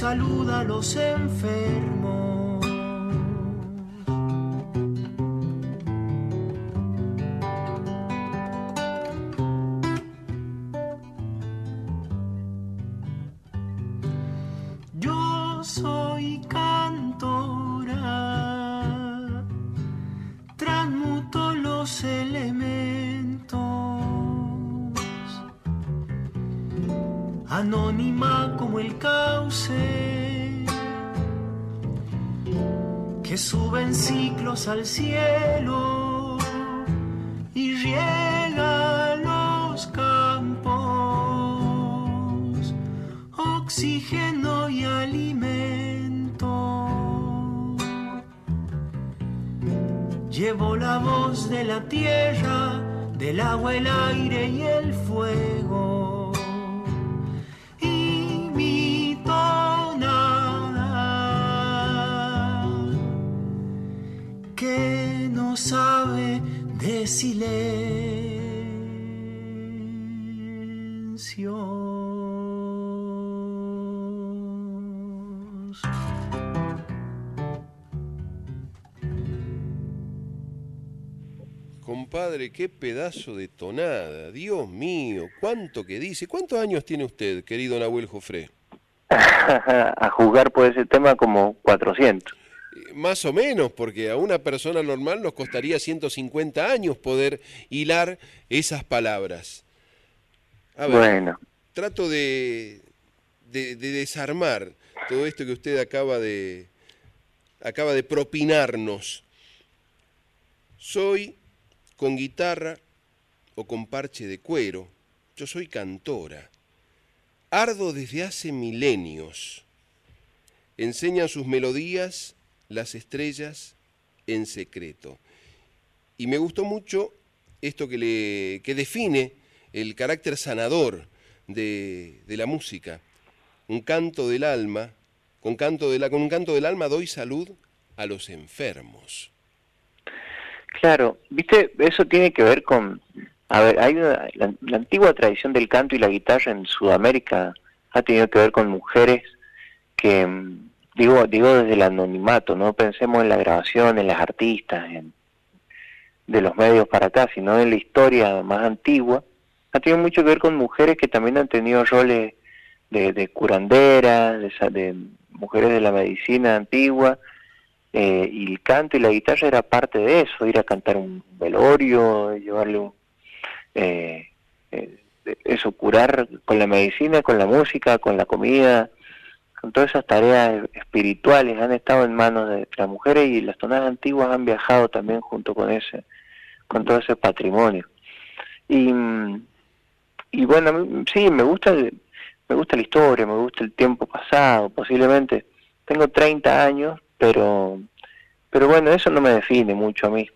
Doy salud a los enfermos. Al cielo y riega los campos, oxígeno y alimento. Llevo la voz de la tierra, del agua, el aire y el fuego. Compadre, qué pedazo de tonada. Dios mío, cuánto que dice. ¿Cuántos años tiene usted, querido Nahuel Jofré? a jugar por ese tema como 400. Eh, Más o menos, porque a una persona normal nos costaría 150 años poder hilar esas palabras. A ver, Bueno, trato de, de- de desarmar todo esto que usted acaba de, acaba de propinarnos. Soy con guitarra o con parche de cuero. Yo soy cantora. Ardo desde hace milenios. Enseñan sus melodías las estrellas en secreto. Y me gustó mucho esto que, le, que define el carácter sanador de, de la música. Un canto del alma, con, canto con un canto del alma doy salud a los enfermos. Claro, viste, eso tiene que ver con, a ver, hay una- la, antigua tradición del canto y la guitarra en Sudamérica ha tenido que ver con mujeres que, mm, digo, digo desde el anonimato, no pensemos en la grabación, en las artistas, en, de los medios para acá, sino en la historia más antigua, ha tenido mucho que ver con mujeres que también han tenido roles de, de curanderas, de, de mujeres de la medicina antigua, eh, y el canto y la guitarra era parte de eso, ir a cantar un velorio, llevarle un, eh, eh, eso, curar con la medicina, con la música, con la comida, con todas esas tareas espirituales han estado en manos de las mujeres y las tonadas antiguas han viajado también junto con ese, con todo ese patrimonio. Y, y bueno, sí, me gusta, me gusta la historia, me gusta el tiempo pasado, posiblemente. Tengo 30 años, pero, pero bueno, eso no me define mucho a mí.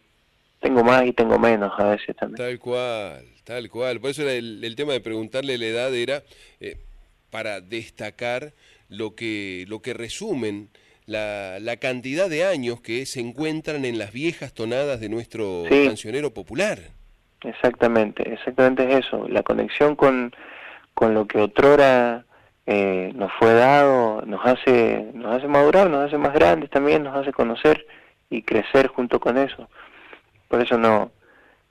Tengo más y tengo menos a veces también. Tal cual, tal cual. Por eso el, el tema de preguntarle la edad era eh, para destacar lo que, lo que resumen la, la, cantidad de años que se encuentran en las viejas tonadas de nuestro cancionero popular. Exactamente, exactamente es eso, la conexión con, con lo que otrora eh, nos fue dado, nos hace, nos hace madurar, nos hace más grandes también, nos hace conocer y crecer junto con eso. Por eso no,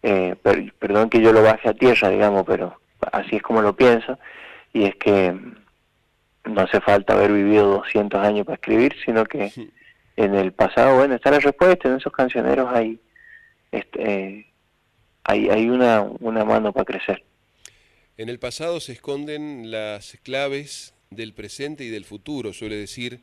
eh, perdón que yo lo baje a tierra, digamos, pero así es como lo pienso, y es que no hace falta haber vivido 200 años para escribir, sino que en el pasado, bueno, está la respuesta, en esos cancioneros hay, este, hay, hay una, una mano para crecer. En el pasado se esconden las claves del presente y del futuro, suele decir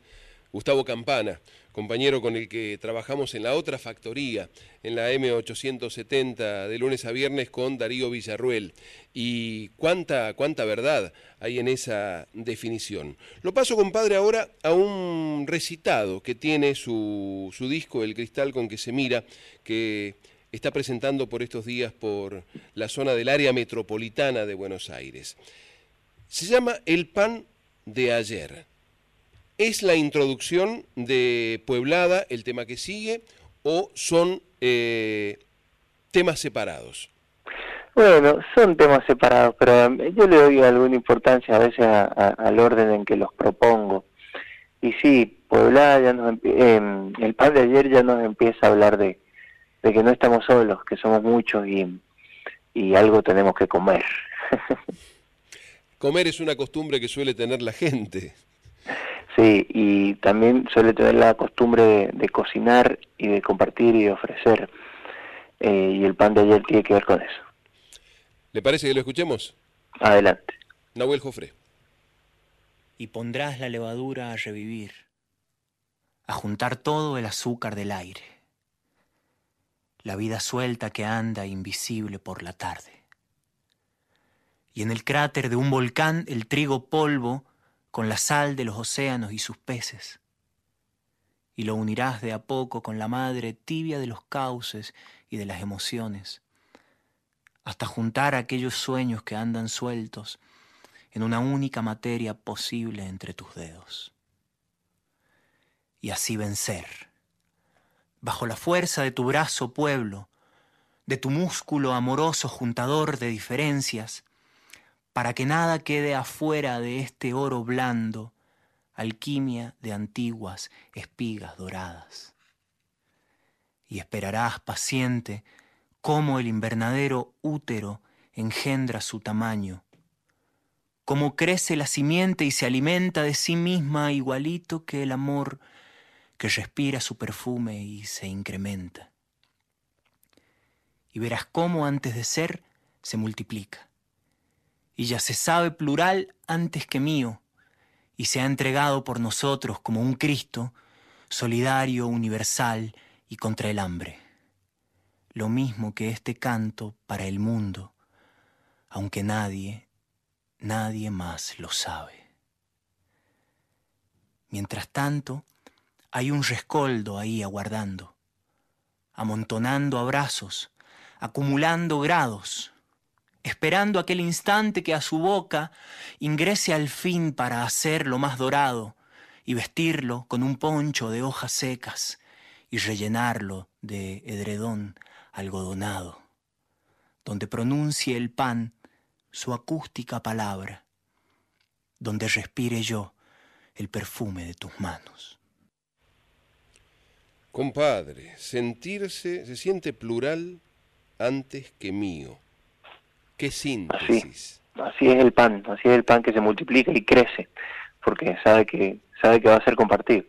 Gustavo Campana, compañero con el que trabajamos en la otra factoría, en la M870, de lunes a viernes con Darío Villarruel. Y cuánta, cuánta verdad hay en esa definición. Lo paso, compadre, ahora a un recitado que tiene su, su disco El Cristal con que se mira, que está presentando por estos días por la zona del área metropolitana de Buenos Aires. Se llama El pan de ayer. ¿Es la introducción de Pueblada el tema que sigue o son eh, temas separados? Bueno, son temas separados, pero um, yo le doy alguna importancia a veces al orden en que los propongo. Y sí, Pueblada, ya nos, em, el pan de ayer ya nos empieza a hablar de, de que no estamos solos, que somos muchos y, y algo tenemos que comer. comer es una costumbre que suele tener la gente. Sí, y también suele tener la costumbre de, cocinar y de compartir y de ofrecer. Eh, y el pan de ayer tiene que ver con eso. ¿Le parece que lo escuchemos? Adelante. Nahuel Jofre. Y pondrás la levadura a revivir, a juntar todo el azúcar del aire la vida suelta que anda invisible por la tarde. Y en el cráter de un volcán el trigo polvo con la sal de los océanos y sus peces. Y lo unirás de a poco con la madre tibia de los cauces y de las emociones, hasta juntar aquellos sueños que andan sueltos en una única materia posible entre tus dedos. Y así vencer bajo la fuerza de tu brazo pueblo, de tu músculo amoroso juntador de diferencias, para que nada quede afuera de este oro blando, alquimia de antiguas espigas doradas. Y esperarás paciente cómo el invernadero útero engendra su tamaño, cómo crece la simiente y se alimenta de sí misma igualito que el amor que respira su perfume y se incrementa. Y verás cómo antes de ser se multiplica. Y ya se sabe plural antes que mío, y se ha entregado por nosotros como un Cristo solidario, universal y contra el hambre. Lo mismo que este canto para el mundo, aunque nadie, nadie más lo sabe. Mientras tanto, hay un rescoldo ahí aguardando, amontonando abrazos, acumulando grados, esperando aquel instante que a su boca ingrese al fin para hacerlo más dorado y vestirlo con un poncho de hojas secas y rellenarlo de edredón algodonado, donde pronuncie el pan su acústica palabra, donde respire yo el perfume de tus manos. Compadre, sentirse, se siente plural antes que mío. Qué síntesis. Así, es el pan, así es el pan que se multiplica y crece, porque sabe que, sabe que va a ser compartido.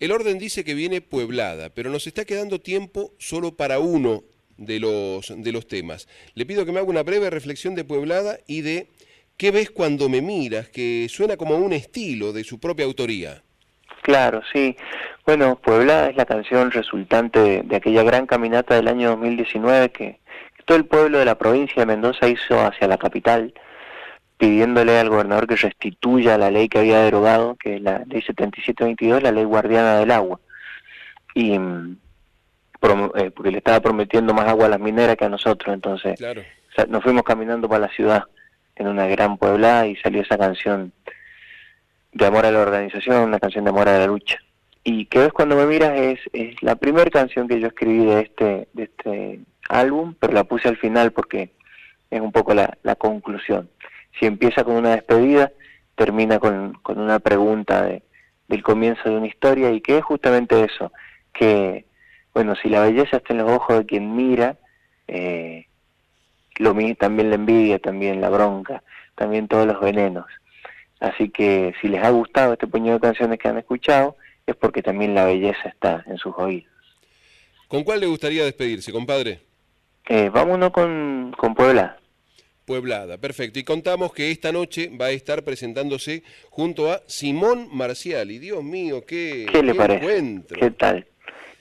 El orden dice que viene pueblada, pero nos está quedando tiempo solo para uno de los, de los temas. Le pido que me haga una breve reflexión de pueblada y de qué ves cuando me miras, que suena como un estilo de su propia autoría. Claro, sí. Bueno, Puebla es la canción resultante de, aquella gran caminata del año 2019 que, todo el pueblo de la provincia de Mendoza hizo hacia la capital pidiéndole al gobernador que restituya la ley que había derogado, que es la ley 7722, la ley guardiana del agua. Y mm, eh, porque le estaba prometiendo más agua a las mineras que a nosotros, entonces nos fuimos caminando para la ciudad en una gran puebla y salió esa canción de amor a la organización, una canción de amor a la lucha. Y que ves cuando me miras es, es la primera canción que yo escribí de este, de este álbum, pero la puse al final porque es un poco la, la conclusión. Si empieza con una despedida, termina con, una pregunta de, del comienzo de una historia y que es justamente eso, que, bueno, si la belleza está en los ojos de quien mira, eh, lo también la envidia, también la bronca, también todos los venenos. Así que si les ha gustado este puñado de canciones que han escuchado, es porque también la belleza está en sus oídos. ¿Con cuál le gustaría despedirse, compadre? Eh, vámonos con, con Puebla. Pueblada, perfecto. Y contamos que esta noche va a estar presentándose junto a Simón Marcial. Y Dios mío, qué, ¿Qué le parece? ¿Qué tal?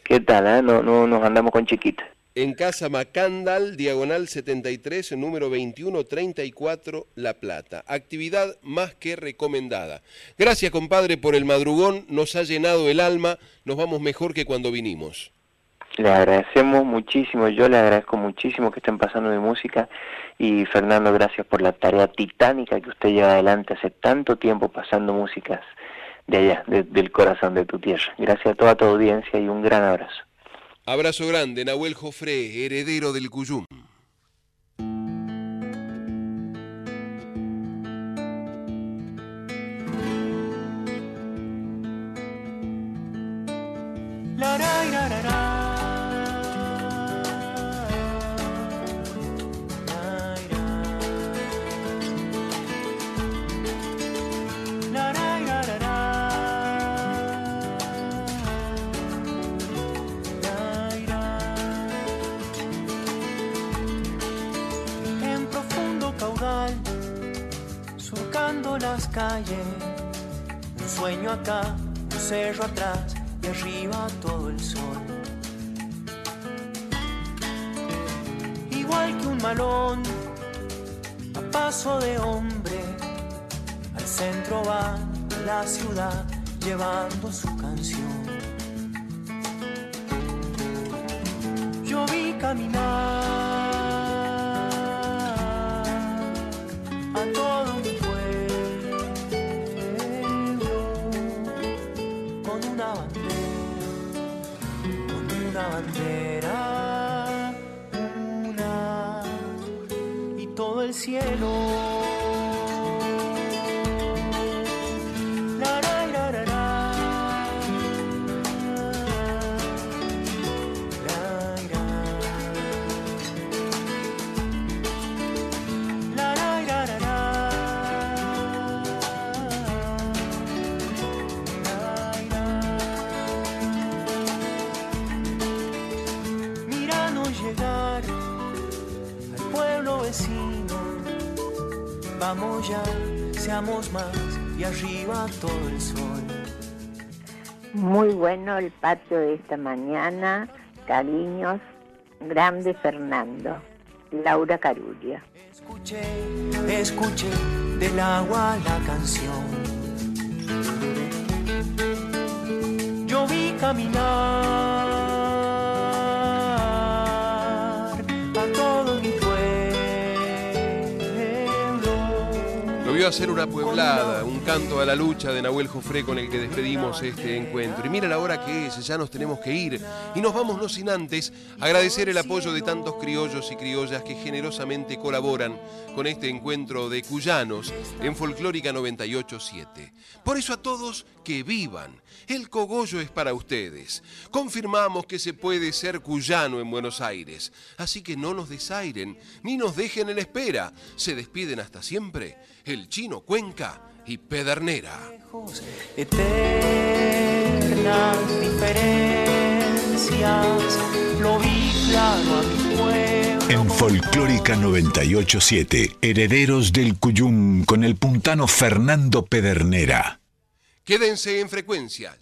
¿Qué tal? Eh? No, no nos andamos con chiquitas. En Casa Macandal, diagonal 73, número 2134, La Plata. Actividad más que recomendada. Gracias, compadre, por el madrugón. Nos ha llenado el alma. Nos vamos mejor que cuando vinimos. Le agradecemos muchísimo, yo le agradezco muchísimo que estén pasando mi música y Fernando, gracias por la tarea titánica que usted lleva adelante hace tanto tiempo pasando músicas de allá, del corazón de tu tierra. Gracias a toda tu audiencia y un gran abrazo. Abrazo grande, Nahuel Jofré, heredero del Cuyum. Las calles, un sueño acá, un cerro atrás y arriba todo el sol. Igual que un malón, a paso de hombre, al centro va la ciudad llevando su canción. Yo vi caminar bandera, una y todo el cielo. Vamos ya, seamos más y arriba todo el sol. Muy bueno el patio de esta mañana, cariños, grande Fernando, Laura Carulla. Escuché, escuché del agua la canción. Yo vi caminar a ser una pueblada, un canto a la lucha de Nahuel Jofré con el que despedimos este encuentro. Y mira la hora que es, ya nos tenemos que ir. Y nos vamos no sin antes agradecer el apoyo de tantos criollos y criollas que generosamente colaboran con este encuentro de cuyanos en Folclórica 987. Por eso a todos que vivan. El cogollo es para ustedes. Confirmamos que se puede ser cuyano en Buenos Aires. Así que no nos desairen, ni nos dejen en espera. Se despiden hasta siempre el chino Cuenca y Pedernera. Eternas diferencias, lo vi claro a mi pueblo. En Folclórica 987, Herederos del Cuyum con el puntano Fernando Pedernera. Quédense en frecuencia.